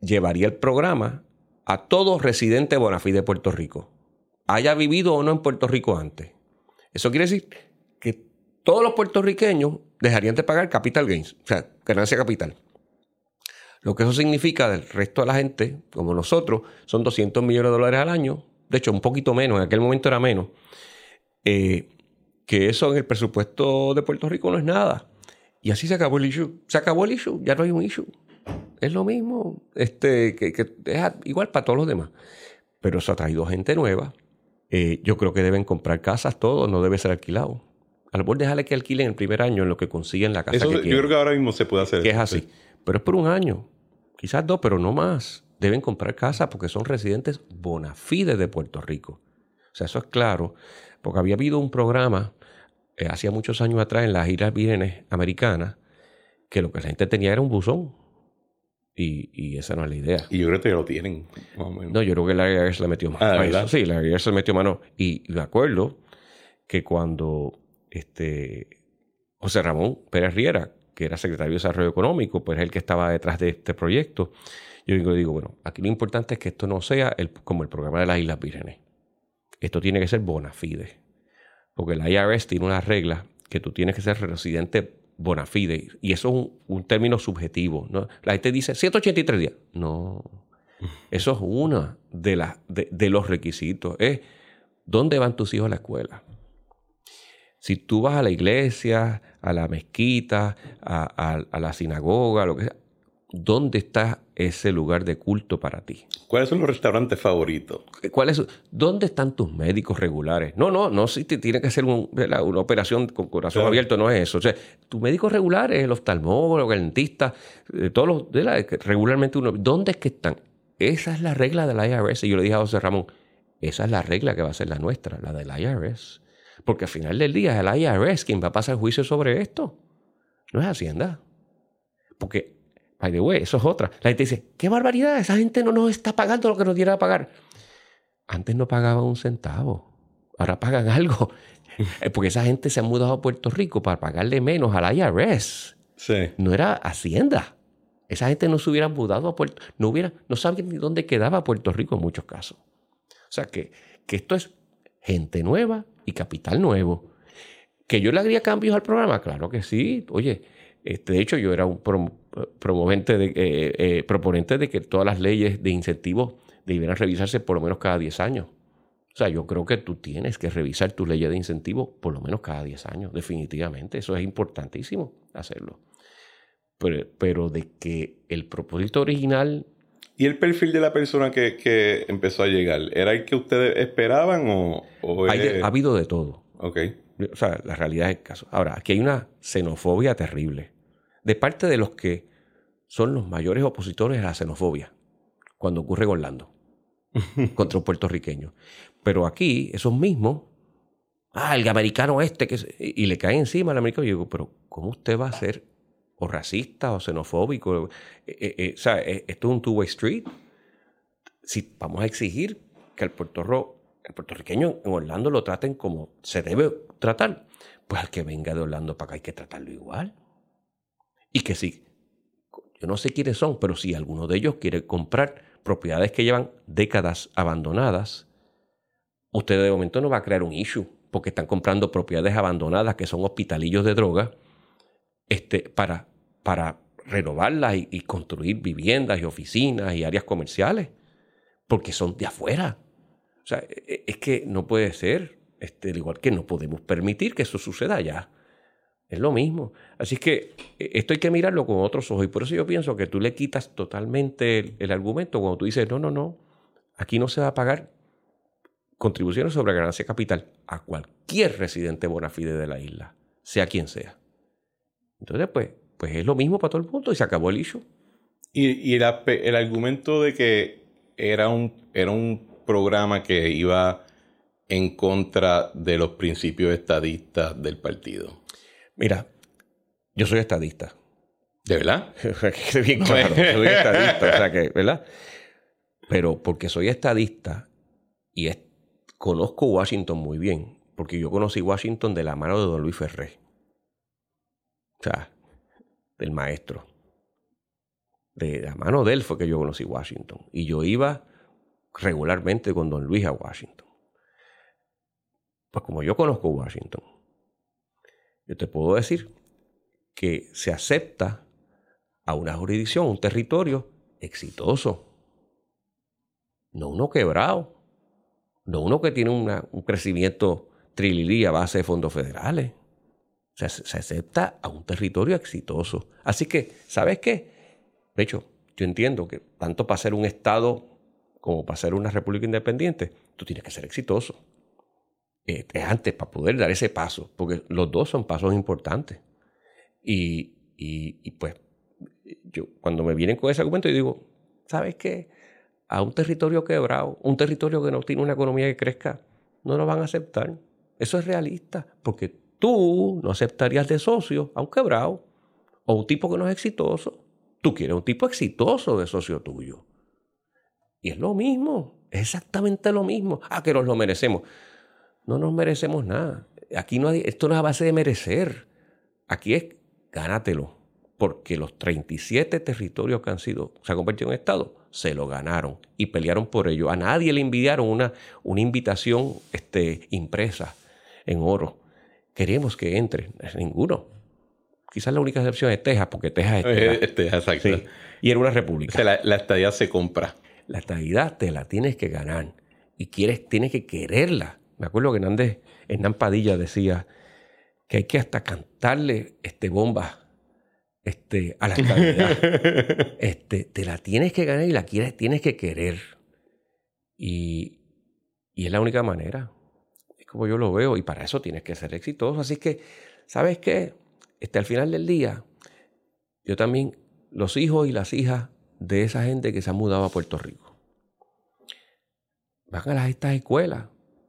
llevaría el programa a todo residente bonafide de Puerto Rico, haya vivido o no en Puerto Rico antes. Eso quiere decir que todos los puertorriqueños dejarían de pagar capital gains, o sea, ganancia capital. Lo que eso significa del resto de la gente, como nosotros, son 200 millones de dólares al año. De hecho, un poquito menos, en aquel momento era menos. Eh, que eso en el presupuesto de Puerto Rico no es nada. Y así se acabó el issue. Se acabó el issue, ya no hay un issue. Es lo mismo, este, que, es igual para todos los demás. Pero eso ha traído gente nueva. Eh, yo creo que deben comprar casas todos, no debe ser alquilado. A lo mejor déjale que alquilen el primer año en lo que consiguen la casa. Eso, yo creo que ahora mismo se puede hacer. Que es así. Pero es por un año. Quizás dos, pero no más. Deben comprar casa porque son residentes bona fide de Puerto Rico. O sea, eso es claro. Porque había habido un programa eh, hacía muchos años atrás en las Islas Vírgenes Americanas que lo que la gente tenía era un buzón. Y, esa no es la idea. Y yo creo que lo tienen. No, yo creo que la IRS le metió mano. Ah, sí, la IRS le metió mano. Y me acuerdo que cuando este, José Ramón Pérez Riera, que era secretario de Desarrollo Económico, pues es el que estaba detrás de este proyecto. Yo digo, digo bueno, aquí lo importante es que esto no sea el, como el programa de las Islas Vírgenes. Esto tiene que ser bona fide. Porque la IRS tiene una regla que tú tienes que ser residente bona fide. Y eso es un, término subjetivo. ¿no? La gente dice 183 días. No. Eso es una de, de, los requisitos. Es dónde van tus hijos a la escuela. Si tú vas a la iglesia, a la mezquita, a, la sinagoga, lo que sea, ¿dónde está ese lugar de culto para ti? ¿Cuáles son los restaurantes favoritos? ¿Cuáles, ¿Dónde están tus médicos regulares? No, no, no, si te tiene que hacer una operación con corazón abierto, no es eso. O sea, tus médicos regulares, el oftalmólogo, el dentista, eh, todos los, de la, regularmente uno, ¿dónde es que están? Esa es la regla de la IRS. Y yo le dije a José Ramón, esa es la regla que va a ser la nuestra, la de la IRS. Porque al final del día es el IRS quien va a pasar juicio sobre esto. No es Hacienda. Porque By the way, eso es otra. La gente dice, qué barbaridad, esa gente no nos está pagando lo que nos diera a pagar. Antes no pagaban un centavo, ahora pagan algo. (laughs) Porque esa gente se ha mudado a Puerto Rico para pagarle menos a la IRS. Sí. No era Hacienda. Esa gente no se hubiera mudado a Puerto no hubiera, no sabían ni dónde quedaba Puerto Rico en muchos casos. O sea que, que esto es gente nueva y capital nuevo. ¿Que yo le haría cambios al programa? Claro que sí. Oye, este, de hecho, yo era un promovente de, eh, eh, proponente de que todas las leyes de incentivos debieran revisarse por lo menos cada 10 años. O sea, yo creo que tú tienes que revisar tu ley de incentivos por lo menos cada 10 años, definitivamente. Eso es importantísimo hacerlo. Pero, de que el propósito original... ¿Y el perfil de la persona que, empezó a llegar? ¿Era el que ustedes esperaban o...? ha habido de todo. Ok. O sea, la realidad es el caso. Ahora, aquí hay una xenofobia terrible de parte de los que son los mayores opositores a la xenofobia cuando ocurre en Orlando (laughs) contra un puertorriqueño. Pero aquí, esos mismos, ah, el americano este, que y le cae encima al americano. Y yo digo, pero ¿cómo usted va a ser o racista o xenofóbico? Eh, eh, eh, o sea, esto es un two-way street. Si vamos a exigir que el, puerto, el puertorriqueño en Orlando lo traten como se debe tratar, pues al que venga de Orlando para acá hay que tratarlo igual. Y que si, yo no sé quiénes son, pero si alguno de ellos quiere comprar propiedades que llevan décadas abandonadas, usted de momento no va a crear un issue, porque están comprando propiedades abandonadas que son hospitalillos de droga, este, para, para renovarlas y, construir viviendas y oficinas y áreas comerciales, porque son de afuera. O sea, e, e, es que no puede ser, este, igual que no podemos permitir que eso suceda allá. Es lo mismo. Así que eh, esto hay que mirarlo con otros ojos. Y por eso yo pienso que tú le quitas totalmente el, argumento cuando tú dices, no, no, no, aquí no se va a pagar contribuciones sobre ganancia capital a cualquier residente bona fide de la isla, sea quien sea. Entonces, pues, pues es lo mismo para todo el mundo y se acabó el issue. Y, el argumento de que era un, era un programa que iba en contra de los principios estadistas del partido? Mira, yo soy estadista. ¿De verdad? (laughs) bien claro, (laughs) soy estadista, o sea que, ¿verdad? Pero porque soy estadista y conozco Washington muy bien, porque yo conocí Washington de la mano de don Luis Ferré. O sea, del maestro. De la mano de él fue que yo conocí Washington. Y yo iba regularmente con don Luis a Washington. Pues como yo conozco Washington, yo te puedo decir que se acepta a una jurisdicción, un territorio exitoso. No uno quebrado. No uno que tiene un crecimiento trililí a base de fondos federales. Se, acepta a un territorio exitoso. Así que, ¿sabes qué? De hecho, yo entiendo que tanto para ser un Estado como para ser una república independiente, tú tienes que ser exitoso. Es antes para poder dar ese paso, porque los dos son pasos importantes. Y, y, pues, yo cuando me vienen con ese argumento, yo digo, ¿sabes qué? A un territorio quebrado, un territorio que no tiene una economía que crezca, no lo van a aceptar. Eso es realista, porque tú no aceptarías de socio a un quebrado o un tipo que no es exitoso. Tú quieres un tipo exitoso de socio tuyo. Y es lo mismo, es exactamente lo mismo. Ah, que nos lo merecemos. No nos merecemos nada. Aquí no hay, esto no es a base de merecer. Aquí es gánatelo. Porque los 37 territorios que han sido, se han convertido en Estado, se lo ganaron y pelearon por ello. A nadie le envidiaron una, una invitación este, impresa en oro. Queremos que entre. Ninguno. Quizás la única excepción es Texas, porque Texas es Texas. exacto. Y era una república. la, la, estadidad se compra. La estadidad te la tienes que ganar. Y quieres, tienes que quererla. Me acuerdo que Hernández, Hernán Padilla decía que hay que hasta cantarle este bomba este, a la estadidad. (laughs) este, te la tienes que ganar y la quieres, tienes que querer. Y, y es la única manera como yo lo veo, y para eso tienes que ser exitoso. Así que, ¿sabes qué? Este, al final del día, yo también, los hijos y las hijas de esa gente que se ha mudado a Puerto Rico, van a las, estas escuelas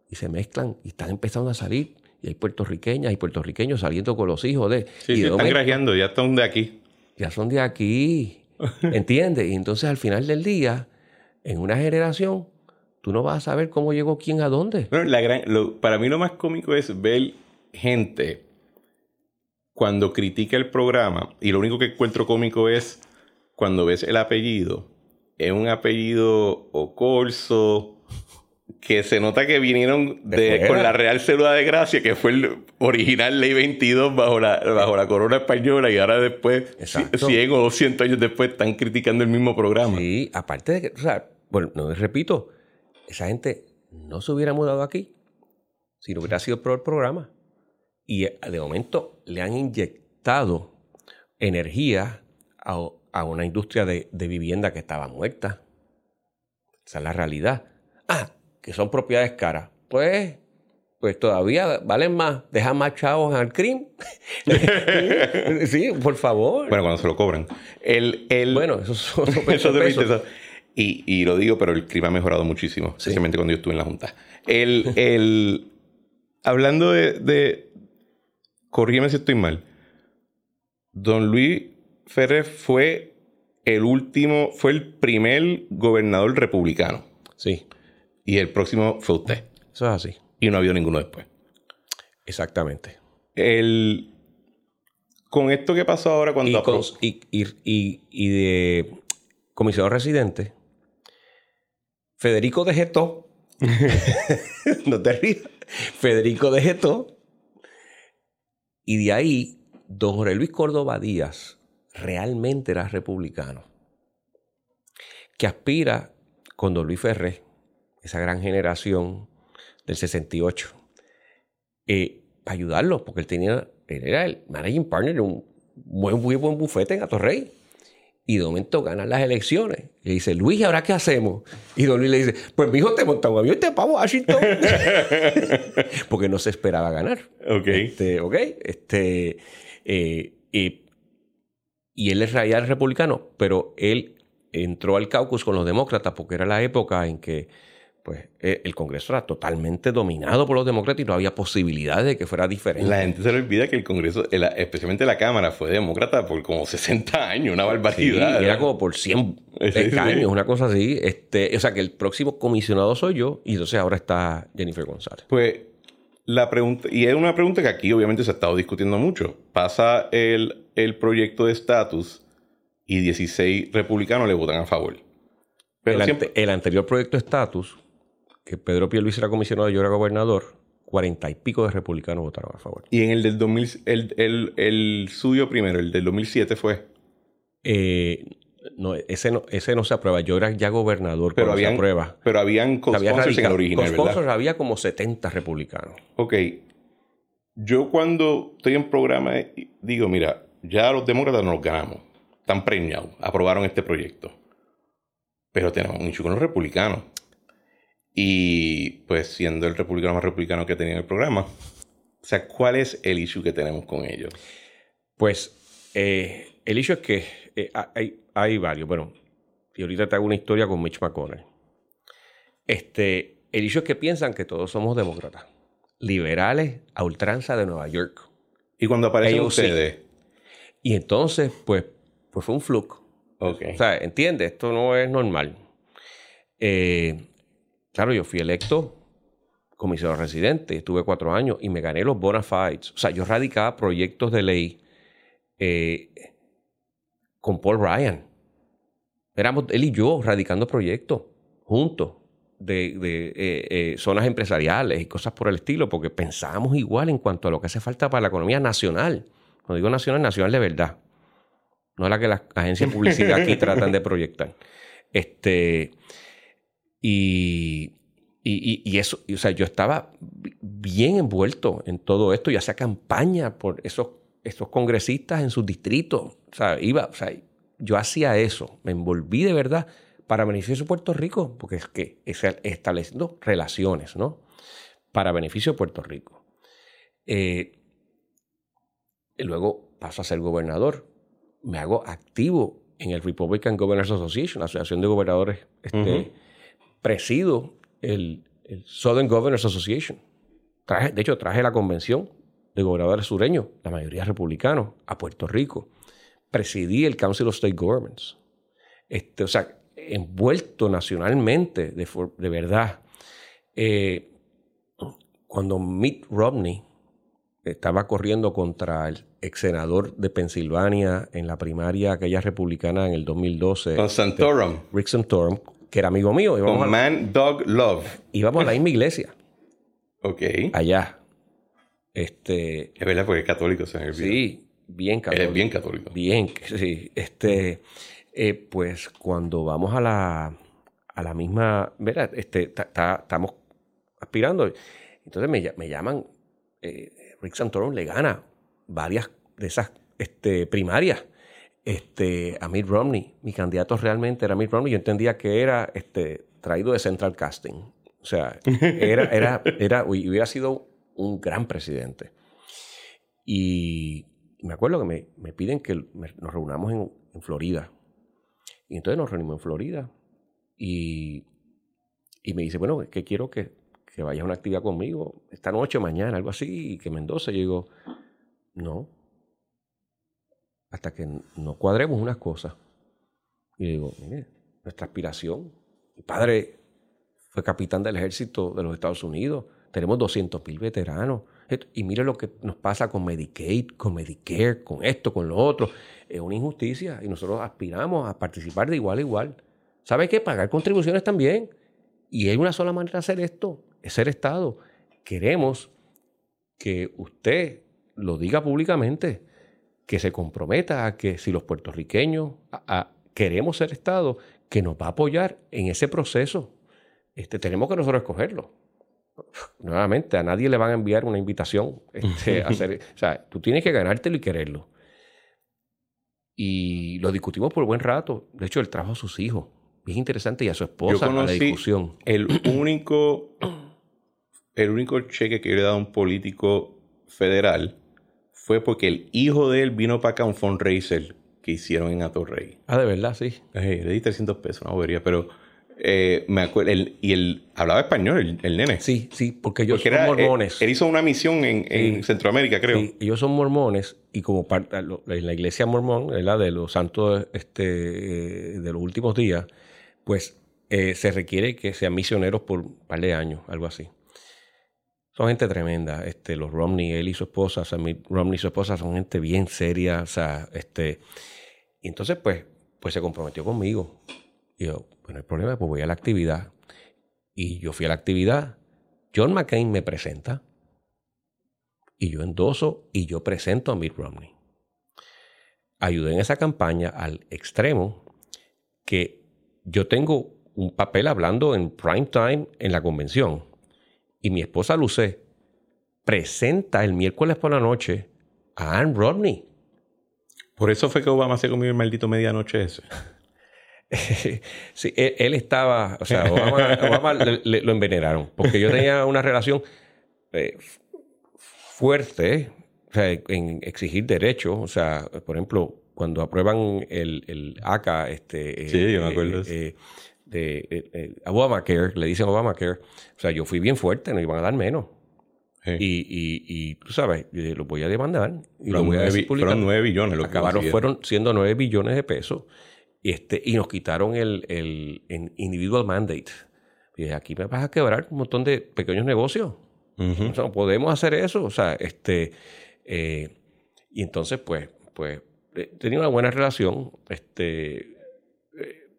y se mezclan y están empezando a salir. Y hay puertorriqueñas y puertorriqueños saliendo con los hijos de... Sí, están grajeando, ya son de aquí. Ya son de aquí, (laughs) ¿entiendes? Y entonces al final del día, en una generación, tú no vas a saber cómo llegó quién a dónde. para mí lo más cómico es ver gente cuando critica el programa, y lo único que encuentro cómico es cuando ves el apellido, es un apellido ocorso, que se nota que vinieron de, con la Real Célula de Gracia, que fue el original Ley 22 bajo la, bajo la corona española, y ahora después, 100 o 200 años después, están criticando el mismo programa. Sí, aparte de que, o sea, bueno, no repito, esa gente no se hubiera mudado aquí si no hubiera sido por el programa. Y eh, de momento le han inyectado energía a, una industria de, vivienda que estaba muerta. Esa es la realidad. Ah, que son propiedades caras. Pues, pues todavía valen más. Deja más chavos al crimen. (laughs) sí, por favor. Bueno, cuando se lo cobran. El, el, bueno, eso, (laughs) eso, eso, y, lo digo, pero el clima ha mejorado muchísimo, especialmente cuando yo estuve en la Junta. El, el, hablando de, de, corrígeme si estoy mal, don Luis Ferrer fue el último, fue el primer gobernador republicano. Sí. Y el próximo fue usted. Eso es así. Y no ha habido ninguno después. Exactamente. El, con esto que pasó ahora cuando... Y, y, y, y de comisionado residente, Federico de (laughs) no te rías, Federico de y de ahí, don Jorge Luis Córdoba Díaz realmente era republicano, que aspira con don Luis Ferré, esa gran generación del 68, eh, para ayudarlo, porque él tenía, él era el managing partner de un buen, muy buen bufete en Atorrey. Y de momento ganan las elecciones. Y le dice, Luis, ¿ahora qué hacemos? Y Don Luis le dice, pues mi hijo te monta un avión y te para Washington. (laughs) Porque no se esperaba ganar. Ok. Este, ok. Este, eh, y, y, él es radical republicano, pero él entró al caucus con los demócratas porque era la época en que pues eh, el Congreso era totalmente dominado por los demócratas y no había posibilidades de que fuera diferente. La gente se le olvida que el Congreso, especialmente la Cámara, fue demócrata por como 60 años, una barbaridad. era como por 100 años, una cosa así. Este, o sea que el próximo comisionado soy yo y entonces ahora está Jennifer González. Pues la pregunta, y es una pregunta que aquí obviamente se ha estado discutiendo mucho. Pasa el, el proyecto de estatus y 16 republicanos le votan a favor. Pero el, anterior proyecto de estatus que Pedro Pierluisi era comisionado y yo era gobernador, cuarenta y pico de republicanos votaron a favor. ¿Y en el del 2000, el, el, suyo primero, el del 2007 fue? Eh, no, ese no, ese no se aprueba. Yo era ya gobernador pero habían, se aprueba. Pero habían co-sponsors en el original, ¿verdad? había como 70 republicanos. Ok. Yo cuando estoy en programa digo, mira, ya los demócratas nos ganamos. Están preñados. Aprobaron este proyecto. Pero tenemos un los republicanos. Y pues siendo el republicano más republicano que tenía en el programa, o sea, ¿cuál es el issue que tenemos con ellos? Pues eh, el issue es que eh, hay, hay, varios. Bueno, y ahorita te hago una historia con Mitch McConnell. Este, el issue es que piensan que todos somos demócratas, liberales a ultranza de Nueva York. Y cuando aparecen ustedes. Y entonces, pues, pues fue un fluke. Okay. O sea, entiende, esto no es normal. Eh, Claro, yo fui electo comisionado residente, estuve cuatro años y me gané los bona fides. O sea, yo radicaba proyectos de ley eh, con Paul Ryan. Éramos él y yo radicando proyectos juntos de, eh, eh, zonas empresariales y cosas por el estilo, porque pensábamos igual en cuanto a lo que hace falta para la economía nacional. Cuando digo nacional, nacional de verdad. No la que las agencias de publicidad aquí (laughs) tratan de proyectar. Este, y, y, eso, o sea, yo estaba bien envuelto en todo esto y hacía campaña por esos, esos congresistas en sus distritos. O sea, iba, o sea, yo hacía eso, me envolví de verdad para beneficio de Puerto Rico, porque es que es estableciendo relaciones, ¿no? Para beneficio de Puerto Rico. Eh, y luego paso a ser gobernador, me hago activo en el Republican Governors Association, la Asociación de Gobernadores este, presido el, Southern Governors Association. de hecho, traje la convención de gobernadores sureños, la mayoría republicanos, a Puerto Rico. Presidí el Council of State Governments. Este, o sea, envuelto nacionalmente, de, verdad. Eh, cuando Mitt Romney estaba corriendo contra el ex senador de Pensilvania en la primaria aquella republicana en el 2012. Con Santorum. Rick Santorum, que era amigo mío. Con Man Dog Love. Íbamos a la misma iglesia. Ok. Allá. Este. Es verdad, porque es católico, se Sí, bien católico. Es bien católico. Bien, (laughs) sí. Este. Eh, pues cuando vamos a la, a la misma. Mira, este, estamos aspirando. Entonces me, me llaman. Eh, Rick Santorum le gana varias de esas este, primarias este, a Mitt Romney. Mi candidato realmente era Mitt Romney. Yo entendía que era este, traído de Central Casting. O sea, (laughs) era, era, era, hubiera sido un gran presidente. Y me acuerdo que me, me piden que nos reunamos en, en, Florida. Y entonces nos reunimos en Florida. Y, y me dice, bueno, que quiero que, que vayas a una actividad conmigo esta noche, mañana, algo así, y que Mendoza. Yo digo, no, hasta que no cuadremos unas cosas. Y digo, mire, nuestra aspiración, mi padre fue capitán del ejército de los Estados Unidos, tenemos 200 mil veteranos. Y mire lo que nos pasa con Medicaid, con Medicare, con esto, con lo otro. Es una injusticia y nosotros aspiramos a participar de igual a igual. ¿Sabe qué? Pagar contribuciones también. Y hay una sola manera de hacer esto, es ser Estado. Queremos que usted lo diga públicamente que se comprometa a que si los puertorriqueños queremos ser Estado, que nos va a apoyar en ese proceso. Este, tenemos que nosotros escogerlo. Nuevamente, a nadie le van a enviar una invitación este, a hacer. (laughs) O sea, tú tienes que ganártelo y quererlo. Y lo discutimos por buen rato. De hecho, él trajo a sus hijos. Es interesante y a su esposa la discusión. El único, el único cheque que le he dado a un político federal fue porque el hijo de él vino para acá a un fundraiser que hicieron en Atorrey. Ah, de verdad, sí. le di 300 pesos, no bobería, pero eh, me acuerdo, y él hablaba español, el, nene. Sí, sí, porque ellos son mormones. Él, hizo una misión en, Centroamérica, creo. Sí, ellos son mormones y como parte en la iglesia mormón, la de los santos este, de los últimos días, pues eh, se requiere que sean misioneros por un par de años, algo así. Son gente tremenda, este, los Romney, él y su esposa, o sea, Romney y su esposa son gente bien seria, o sea, este, y entonces pues, pues se comprometió conmigo. Y yo, bueno, el problema, pues voy a la actividad. Y yo fui a la actividad. John McCain me presenta. Y yo endoso y yo presento a Mitt Romney. Ayudé en esa campaña al extremo que yo tengo un papel hablando en prime time en la convención. Y mi esposa Luce presenta el miércoles por la noche a Ann Romney. Por eso fue que Obama se comió el maldito medianoche ese. (laughs) sí, él, estaba, o sea, Obama, lo envenenaron, porque yo tenía una relación eh, fuerte en exigir derechos, o sea, por ejemplo, cuando aprueban el, el ACA, este, sí, yo me acuerdo. Eh, de, Obamacare, le dicen Obamacare, o sea, yo fui bien fuerte, no iban a dar menos. Y, y, tú sabes, lo voy a demandar y lo voy a decir Fueron 9 billones. Lo Acabaron, fueron siendo 9 billones de pesos. Este, y nos quitaron el, el, individual mandate. Y dije, aquí me vas a quebrar un montón de pequeños negocios. no podemos hacer eso. O sea, este. Eh, y entonces, pues, pues, eh, tenía una buena relación, este, eh,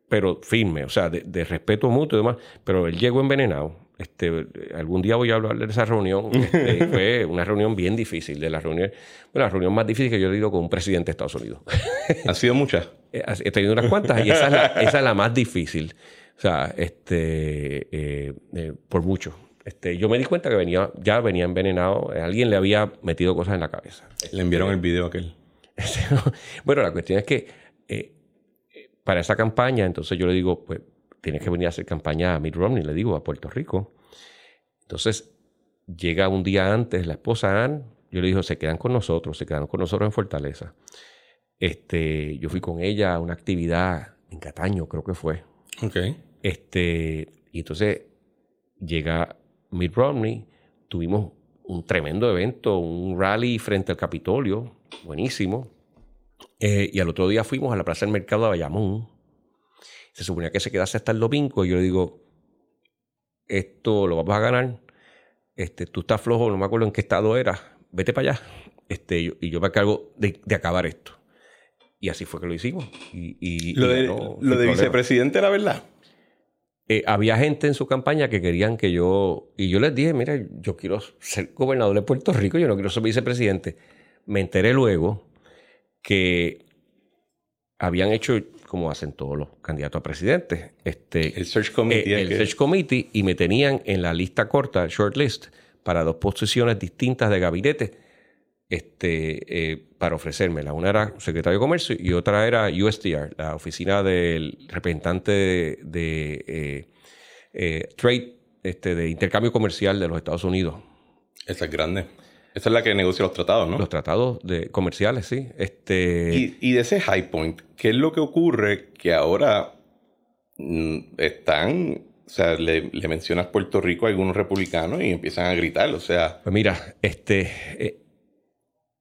pero firme, o sea, de, respeto mutuo y demás. Pero él llegó envenenado. Este, algún día voy a hablar de esa reunión. (laughs) Este, fue una reunión bien difícil, de la reunión, bueno, la reunión más difícil que yo he tenido con un presidente de Estados Unidos. ¿Ha sido muchas? (laughs) Eh, he tenido unas cuantas y esa es la, más difícil. O sea, este, eh, eh, por mucho. Este, yo me di cuenta que venía, ya venía envenenado. Alguien le había metido cosas en la cabeza. Le enviaron el video aquel. (laughs) bueno, la cuestión es que para esa campaña, entonces yo le digo, pues tienes que venir a hacer campaña a Mitt Romney, le digo, a Puerto Rico. Entonces llega un día antes la esposa Ann, yo le digo, se quedan con nosotros, se quedan con nosotros en Fortaleza. Este, yo fui con ella a una actividad en Cataño, creo que fue. Ok. Este, y entonces llega Mitt Romney, tuvimos un tremendo evento, un rally frente al Capitolio, buenísimo. Eh, y al otro día fuimos a la Plaza del Mercado de Bayamón. Se suponía que se quedase hasta el domingo y yo le digo, esto lo vamos a ganar. Este, tú estás flojo, no me acuerdo en qué estado era. Vete para allá. Este, y yo me cargo de acabar esto. Y así fue que lo hicimos. Y, lo de, vicepresidente era verdad. Eh, había gente en su campaña que querían que yo. Y yo les dije: Mira, yo quiero ser gobernador de Puerto Rico, yo no quiero ser vicepresidente. Me enteré luego que habían hecho, como hacen todos los candidatos a presidente, este, el Search Committee. Eh, el Search Committee, y me tenían en la lista corta, short list, para dos posiciones distintas de gabinete este, eh, para ofrecérmela. Una era secretario de Comercio y otra era USTR, la oficina del representante de, eh, eh, Trade, este, de intercambio comercial de los Estados Unidos. Esa es grande. Esa es la que negocia los tratados, ¿no? Los tratados de, comerciales, sí. Este... Y, de ese high point, ¿qué es lo que ocurre? Que ahora mm, están o sea, le, mencionas Puerto Rico a algunos republicanos y empiezan a gritar, o sea... Pues mira, este,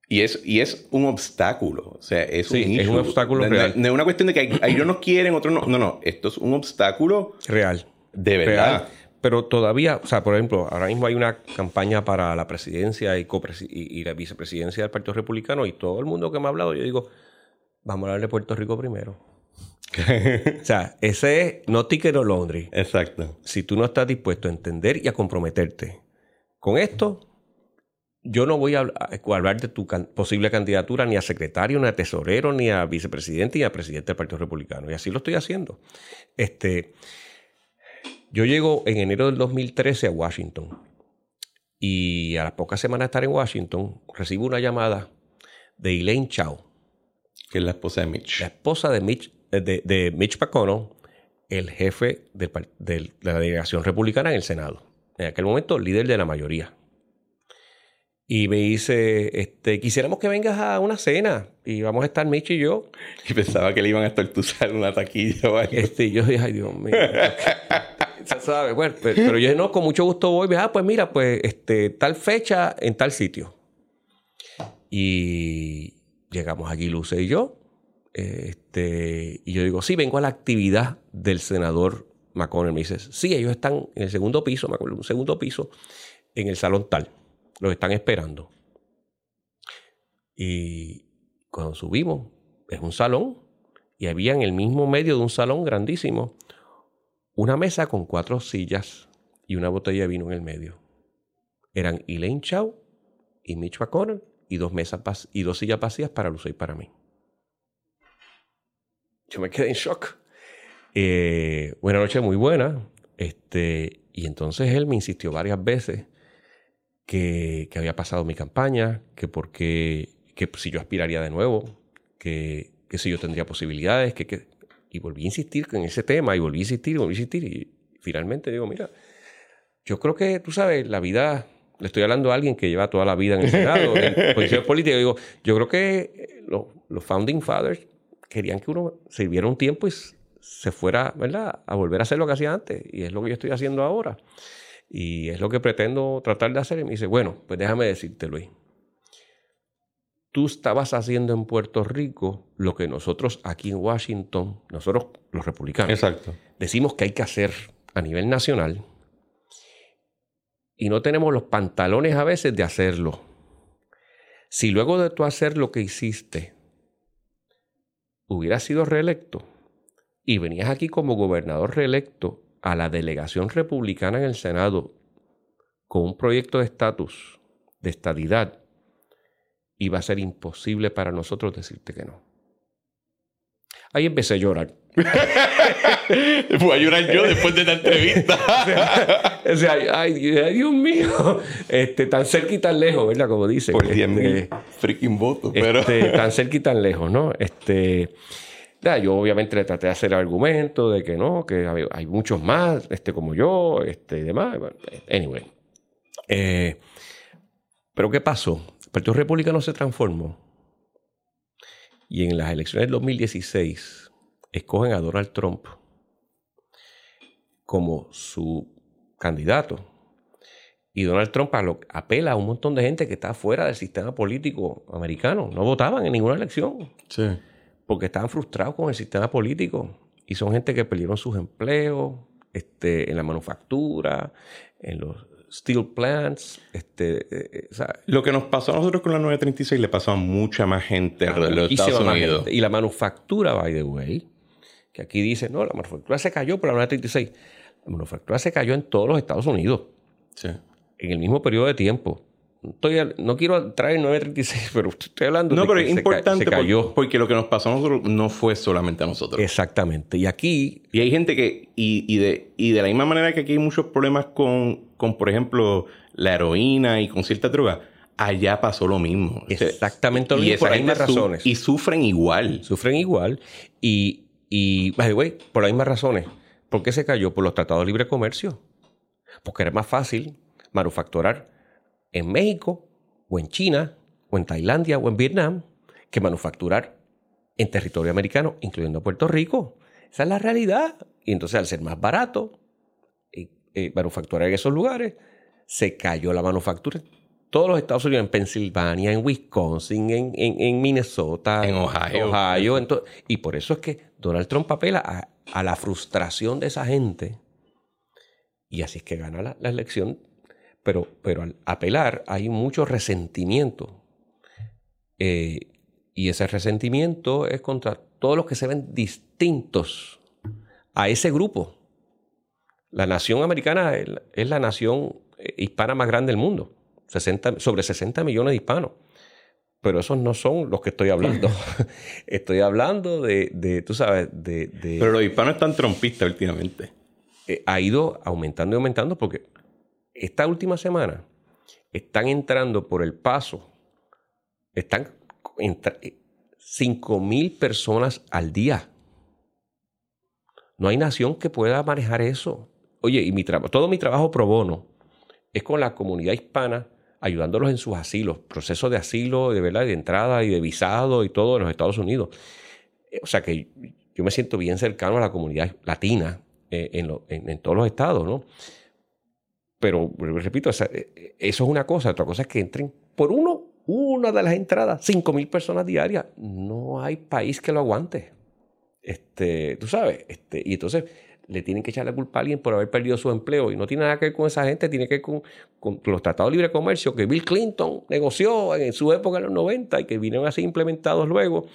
y es, y es un obstáculo. O sea, es un, es un obstáculo real. No es una cuestión de que hay, ellos nos quieren, otros no. No, no. Esto es un obstáculo real. De verdad. Pero todavía, o sea, por ejemplo, ahora mismo hay una campaña para la presidencia y, y, la vicepresidencia del Partido Republicano y todo el mundo que me ha hablado, yo digo, vamos a hablar de Puerto Rico primero. (laughs) o sea, ese es no ticket o laundry. Exacto. Si tú no estás dispuesto a entender y a comprometerte con esto, yo no voy a hablar de tu posible candidatura ni a secretario, ni a tesorero, ni a vicepresidente, ni a presidente del Partido Republicano. Y así lo estoy haciendo. Este, yo llego en enero del 2013 a Washington. Y a las pocas semanas de estar en Washington, recibo una llamada de Elaine Chao. Que es la esposa de Mitch. La esposa de Mitch, eh, de, Mitch McConnell, el jefe de la delegación republicana en el Senado. En aquel momento, líder de la mayoría y me dice, este, quisiéramos que vengas a una cena y vamos a estar Mitch y yo. Y pensaba que le iban a estar una taquilla o Este, yo dije, (laughs) ay, Dios mío. (laughs) ¿Sabes? Bueno, pero, yo dije, no, con mucho gusto voy. Ah, pues mira, pues este, tal fecha en tal sitio. Y llegamos aquí, Luce y yo. Este, y yo digo, sí, vengo a la actividad del senador McConnell. Me dice, sí, ellos están en el segundo piso, me acuerdo, un segundo piso, en el salón tal. Los están esperando. Y cuando subimos, es un salón, y había en el mismo medio de un salón grandísimo una mesa con cuatro sillas y una botella de vino en el medio. Eran Elaine Chau y Mitch McConnell y dos mesas y dos sillas vacías para Luce y para mí. Yo me quedé en shock. Eh, buena noche, muy buena. Este, y entonces él me insistió varias veces que, que había pasado mi campaña, que porque que si yo aspiraría de nuevo, que, que si yo tendría posibilidades, que, que, y volví a insistir en ese tema, y volví a insistir, y volví a insistir, y finalmente digo, mira, yo creo que, tú sabes, la vida, le estoy hablando a alguien que lleva toda la vida en el Senado, en (laughs) posiciones políticas, digo, yo creo que los, los Founding Fathers querían que uno sirviera un tiempo y se fuera, ¿verdad?, a volver a hacer lo que hacía antes, y es lo que yo estoy haciendo ahora. Y es lo que pretendo tratar de hacer. Y me dice, bueno, pues déjame decirte, Luis tú estabas haciendo en Puerto Rico lo que nosotros aquí en Washington, nosotros los republicanos, Exacto. decimos que hay que hacer a nivel nacional y no tenemos los pantalones a veces de hacerlo. Si luego de tú hacer lo que hiciste hubieras sido reelecto y venías aquí como gobernador reelecto a la delegación republicana en el Senado con un proyecto de estatus, de estadidad, y va a ser imposible para nosotros decirte que no. Ahí empecé a llorar. (laughs) Voy a llorar yo después de esta entrevista. (laughs) o sea, ay, Dios mío. Este, tan cerca y tan lejos, ¿verdad? Como dice. Por 10 este, freaking votos. Pero... Este, tan cerca y tan lejos, ¿no? Este, yo obviamente le traté de hacer el argumento de que no, que hay, muchos más, este, como yo, este, y demás. Anyway. Eh, pero ¿qué pasó? Partido Republicano se transformó y en las elecciones del 2016 escogen a Donald Trump como su candidato. Y Donald Trump apela a un montón de gente que está fuera del sistema político americano. No votaban en ninguna elección. Sí. Porque estaban frustrados con el sistema político. Y son gente que perdieron sus empleos este, en la manufactura, en los steel plants. Este, eh, eh, lo que nos pasó a nosotros con la 936 le pasó a mucha más gente alrededor de los Estados Unidos. Y la manufactura, by the way, que aquí dice, no, la manufactura se cayó por la 936. La manufactura se cayó en todos los Estados Unidos. Sí. En el mismo periodo de tiempo no quiero traer 936, (laughs) pero estoy hablando no, pero es importante Porque, lo que nos pasó a nosotros no fue solamente a nosotros. Exactamente. Y aquí... Y hay gente que... Y, de, y de la misma manera que aquí hay muchos problemas con, con, por ejemplo, la heroína y con ciertas drogas, allá pasó lo mismo. Exactamente lo mismo, por las mismas razones. Y sufren igual. Sufren igual. Y, y by the way, por las mismas razones. ¿Por qué se cayó? Por los tratados de libre comercio. Porque era más fácil manufacturar en México o en China o en Tailandia o en Vietnam que manufacturar en territorio americano, incluyendo Puerto Rico. Esa es la realidad. Y entonces al ser más barato eh, eh, manufacturar en esos lugares, se cayó la manufactura. Todos los Estados Unidos, en Pensilvania, en Wisconsin, en, Minnesota, en Ohio. Ohio y por eso es que Donald Trump apela a, la frustración de esa gente. Y así es que gana la elección pero, pero al apelar hay mucho resentimiento. Eh, y ese resentimiento es contra todos los que se ven distintos a ese grupo. La nación americana es la nación eh, hispana más grande del mundo, 60, sobre 60 millones de hispanos. Pero esos no son los que estoy hablando. (laughs) (laughs) estoy hablando de, tú sabes, de, Pero los hispanos están trompistas últimamente. Eh, ha ido aumentando y aumentando porque esta última semana están entrando por el paso, están 5 mil personas al día. No hay nación que pueda manejar eso. Oye, y mi todo mi trabajo pro bono es con la comunidad hispana ayudándolos en sus asilos, procesos de asilo, de verdad, de entrada y de visado y todo en los Estados Unidos. Eh, o sea que yo me siento bien cercano a la comunidad latina eh, en, todos los estados, ¿no? Pero, repito, eh, eso es una cosa. Otra cosa es que entren por uno, una de las entradas, 5 mil personas diarias. No hay país que lo aguante. Este, tú sabes, este, y entonces le tienen que echar la culpa a alguien por haber perdido su empleo. Y no tiene nada que ver con esa gente, tiene que ver con, los tratados de libre comercio que Bill Clinton negoció en su época en los 90 y que vinieron a ser implementados luego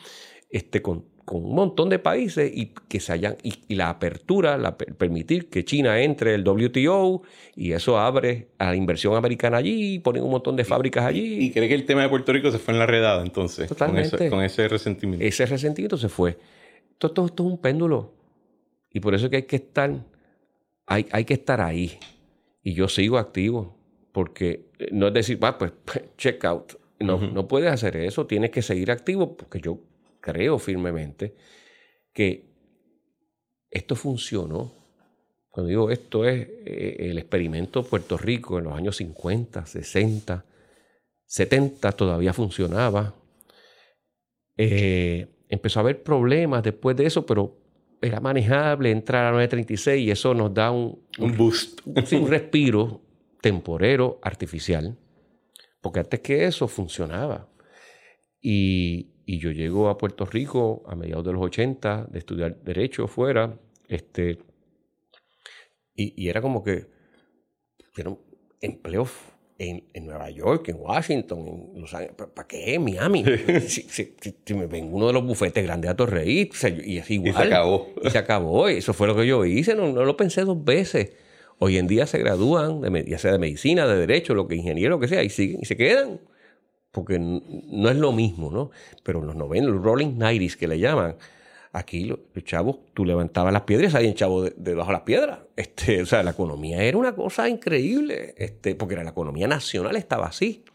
este, con un montón de países y que se hayan, y, la apertura, la, permitir que China entre el WTO y eso abre a la inversión americana allí, ponen un montón de fábricas allí. ¿Y, cree que el tema de Puerto Rico se fue en la redada entonces? Totalmente. Con, ese resentimiento. Ese resentimiento se fue. Todo, esto es un péndulo. Y por eso es que hay que estar, hay, hay que estar ahí. Y yo sigo activo, porque eh, no es decir, va, pues (laughs) check out. No, no puedes hacer eso, tienes que seguir activo, porque yo creo firmemente que esto funcionó. Cuando digo esto es eh, el experimento Puerto Rico en los años 50, 60, 70 todavía funcionaba. Eh, empezó a haber problemas después de eso, pero era manejable entrar a 936 y eso nos da un, un boost, (laughs) un respiro temporero artificial, porque antes que eso funcionaba. Y, y yo llego a Puerto Rico a mediados de los 80 de estudiar Derecho fuera, este, y, era como que eran empleos en, en, Nueva York, en Washington, en Los Ángeles. ¿Para qué? Miami. (laughs) si, si, si, me ven uno de los bufetes grandes a Torrey, y es igual. Y se acabó. Y se acabó. Eso fue lo que yo hice. No, no lo pensé dos veces. Hoy en día se gradúan, de, ya sea de medicina, de derecho, lo que ingeniero, lo que sea, y siguen y se quedan porque no es lo mismo, ¿no? Pero los 90, los Rolling Nighties que le llaman, aquí los, chavos, tú levantabas las piedras y salían chavos de, debajo de las piedras. (laughs) Este, o sea, la economía era una cosa increíble, este, porque la economía nacional estaba así.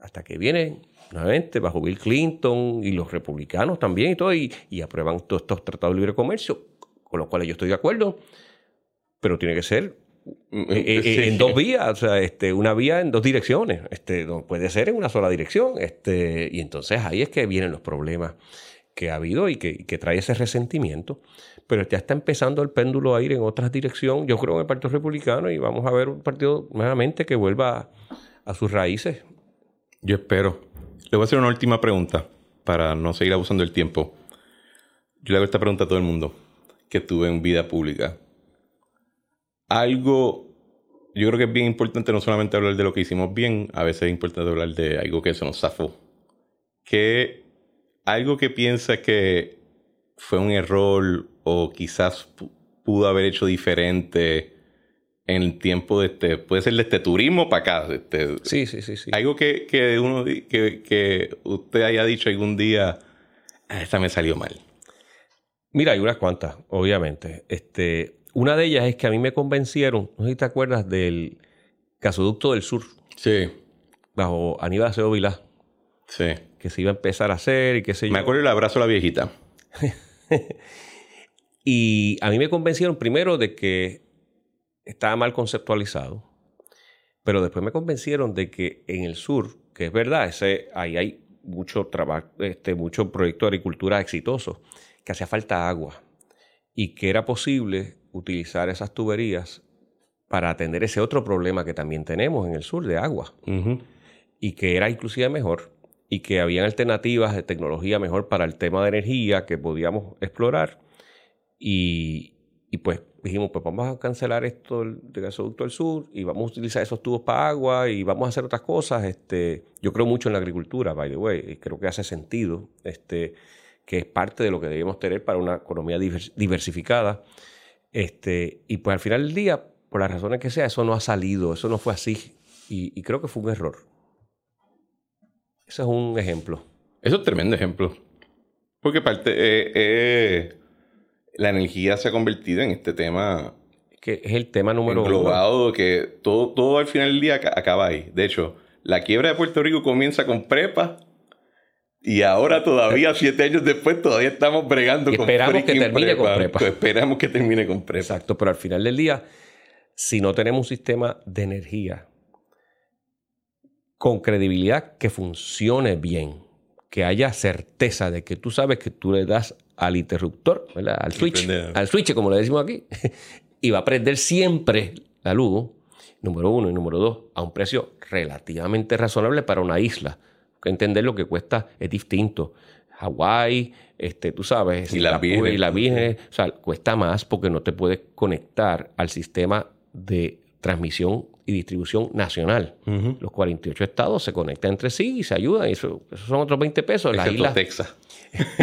Hasta que vienen nuevamente bajo Bill Clinton y los republicanos también y todo, y, y aprueban todos estos tratados de libre comercio, con los cuales yo estoy de acuerdo, pero tiene que ser eh, eh, (laughs) en dos vías, o sea, este, una vía en dos direcciones. Este, no puede ser en una sola dirección. Este, y entonces ahí es que vienen los problemas que ha habido y que, que, trae ese resentimiento. Pero ya está empezando el péndulo a ir en otras direcciones, yo creo en el Partido Republicano, y vamos a ver un partido nuevamente que vuelva a, sus raíces. Yo espero. Le voy a hacer una última pregunta para no seguir abusando del tiempo. Yo le hago esta pregunta a todo el mundo que estuve en vida pública algo, yo creo que es bien importante no solamente hablar de lo que hicimos bien, a veces es importante hablar de algo que se nos zafó. Que algo que piensa que fue un error o quizás pudo haber hecho diferente en el tiempo de este, puede ser de este turismo para acá. Este, sí, sí, sí, sí. Algo que, que uno que, que usted haya dicho algún día, ah, esta me salió mal. Mira, hay unas cuantas, obviamente. Este, una de ellas es que a mí me convencieron, no sé si te acuerdas del gasoducto del sur. Sí. Bajo Aníbal Acevedo Vilá. Sí. Que se iba a empezar a hacer y qué sé yo. Me acuerdo el abrazo a la viejita. (laughs) y a mí me convencieron primero de que estaba mal conceptualizado, pero después me convencieron de que en el sur, que es verdad, ese, ahí hay mucho trabajo, este, mucho proyecto de agricultura exitoso, que hacía falta agua y que era posible utilizar esas tuberías para atender ese otro problema que también tenemos en el sur de agua. Y que era inclusive mejor y que habían alternativas de tecnología mejor para el tema de energía que podíamos explorar. Y, pues dijimos, pues vamos a cancelar esto del gasoducto del sur y vamos a utilizar esos tubos para agua y vamos a hacer otras cosas. Este, yo creo mucho en la agricultura, by the way, y creo que hace sentido, este, que es parte de lo que debemos tener para una economía diversificada. Este, y pues al final del día, por las razones que sea, eso no ha salido, eso no fue así. Y, creo que fue un error. Ese es un ejemplo. Eso es un tremendo ejemplo. Porque parte, eh, eh, la energía se ha convertido en este tema. Que es el tema número uno. que todo, todo al final del día acaba ahí. De hecho, la quiebra de Puerto Rico comienza con prepa y ahora todavía, siete años después, todavía estamos bregando con Esperamos que termine con prepa. esperamos que termine con prepa. Exacto, pero al final del día, si no tenemos un sistema de energía con credibilidad que funcione bien, que haya certeza de que tú sabes que tú le das al interruptor, al switch, al switch como le decimos aquí, (laughs) y va a prender siempre la luz, número uno, y número dos, a un precio relativamente razonable para una isla. Entender lo que cuesta es distinto. Hawái, este, tú sabes, y la, Virgen. y la Virgen, o sea, cuesta más porque no te puedes conectar al sistema de transmisión y distribución nacional. Los 48 estados se conectan entre sí y se ayudan. Y eso, son otros 20 pesos. La isla... Texas. (laughs)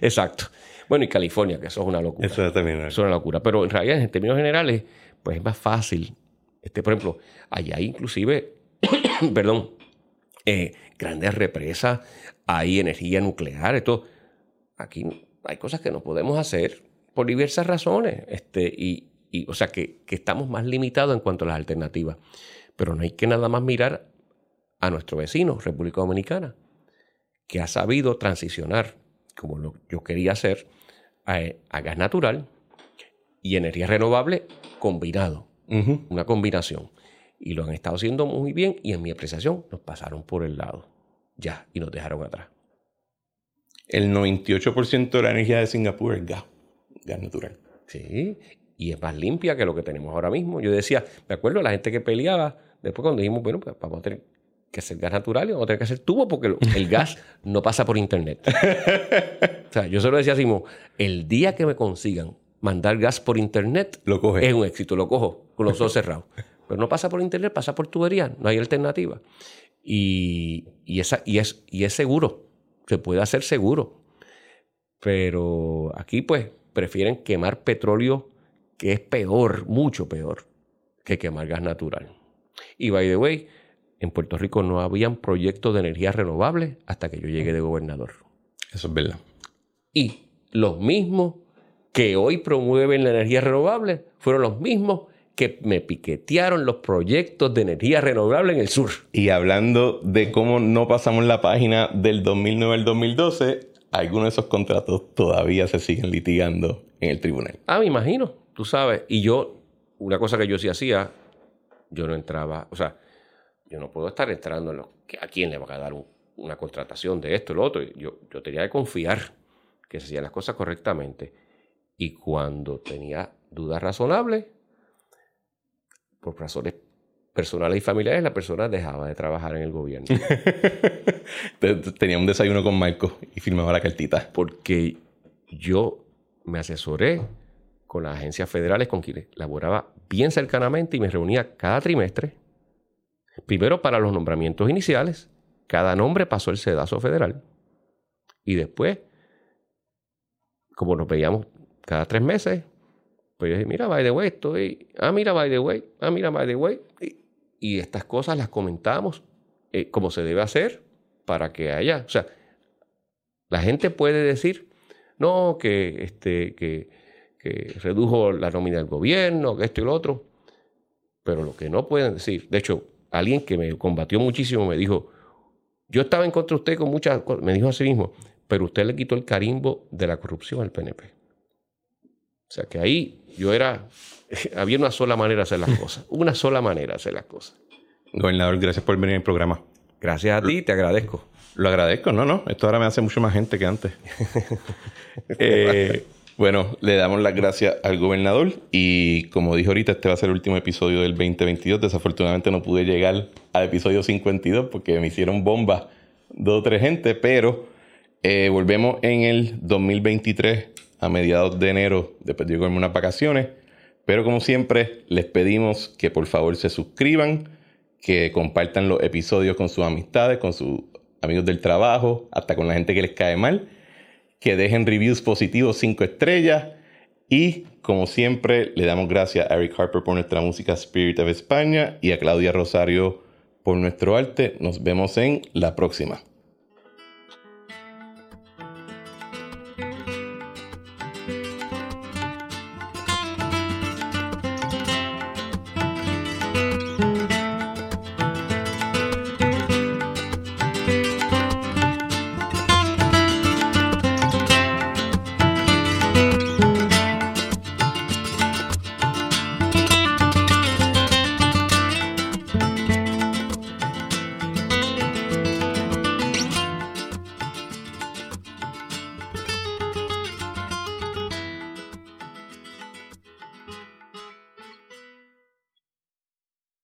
exacto, Bueno, y California, que eso es una locura. Eso también es una locura. Pero en realidad, en términos generales, pues es más fácil. Este, por ejemplo, allá hay inclusive, (coughs) perdón, eh, grandes represas, hay energía nuclear, esto. Aquí hay cosas que no podemos hacer por diversas razones. Este, y, o sea, que, estamos más limitados en cuanto a las alternativas. Pero no hay que nada más mirar a nuestro vecino, República Dominicana, que ha sabido transicionar, como lo, yo quería hacer, a, gas natural y energía renovable combinado, una combinación. Y lo han estado haciendo muy bien y en mi apreciación nos pasaron por el lado, ya, y nos dejaron atrás. El 98% de la energía de Singapur es gas, gas natural. Sí, y es más limpia que lo que tenemos ahora mismo. Yo decía, me acuerdo la gente que peleaba, después cuando dijimos, bueno, pues vamos a tener que hacer gas natural y vamos a tener que hacer tubo porque el gas (laughs) no pasa por internet. o sea, yo solo decía así, el día que me consigan mandar gas por internet, lo es un éxito, lo cojo con los ojos cerrados. Pero no pasa por internet, pasa por tubería, no hay alternativa. Y, esa, y, es, y es seguro, se puede hacer seguro. Pero aquí pues prefieren quemar petróleo que es peor, mucho peor que quemar gas natural. Y by the way, en Puerto Rico no habían proyectos de energía renovable hasta que yo llegué de gobernador. Eso es verdad. Y los mismos que hoy promueven la energía renovable fueron los mismos que me piquetearon los proyectos de energía renovable en el sur. Y hablando de cómo no pasamos la página del 2009 al 2012, algunos de esos contratos todavía se siguen litigando en el tribunal. Ah, me imagino tú sabes, y yo, una cosa que yo sí hacía, yo no entraba, o sea, yo no puedo estar entrando en lo que a quién le va a dar una contratación de esto lo otro. Yo, yo tenía que confiar que se hacían las cosas correctamente. Y cuando tenía dudas razonables, por razones personales y familiares, la persona dejaba de trabajar en el gobierno. (laughs) Tenía un desayuno con Marco y firmaba la cartita. Porque yo me asesoré con las agencias federales con quienes laboraba bien cercanamente y me reunía cada trimestre. Primero para los nombramientos iniciales, cada nombre pasó el sedazo federal. Y después, como nos veíamos cada tres meses, pues yo dije, mira, by the way, estoy, ah, mira, by the way, ah, mira, by the way. Y, estas cosas las comentamos eh, como se debe hacer para que haya, o sea, la gente puede decir, no, que, este, que, que redujo la nómina del gobierno, que esto y lo otro. Pero lo que no pueden decir, de hecho, alguien que me combatió muchísimo me dijo, yo estaba en contra de usted con muchas cosas, me dijo a sí mismo, pero usted le quitó el carimbo de la corrupción al PNP. O sea que ahí yo era, (laughs) había una sola manera de hacer las cosas, una sola manera de hacer las cosas. Gobernador, gracias por venir al programa. Gracias a ti, te agradezco. Lo agradezco, no, no, esto ahora me hace mucho más gente que antes. (laughs) eh, bueno, le damos las gracias al gobernador y como dijo ahorita, este va a ser el último episodio del 2022. Desafortunadamente no pude llegar al episodio 52 porque me hicieron bomba dos o tres gente, pero eh, volvemos en el 2023 a mediados de enero, después de unas vacaciones. Pero como siempre, les pedimos que por favor se suscriban, que compartan los episodios con sus amistades, con sus amigos del trabajo, hasta con la gente que les cae mal que dejen reviews positivos 5 estrellas y como siempre le damos gracias a Eric Harper por nuestra música Spirit of España y a Claudia Rosario por nuestro arte. Nos vemos en la próxima.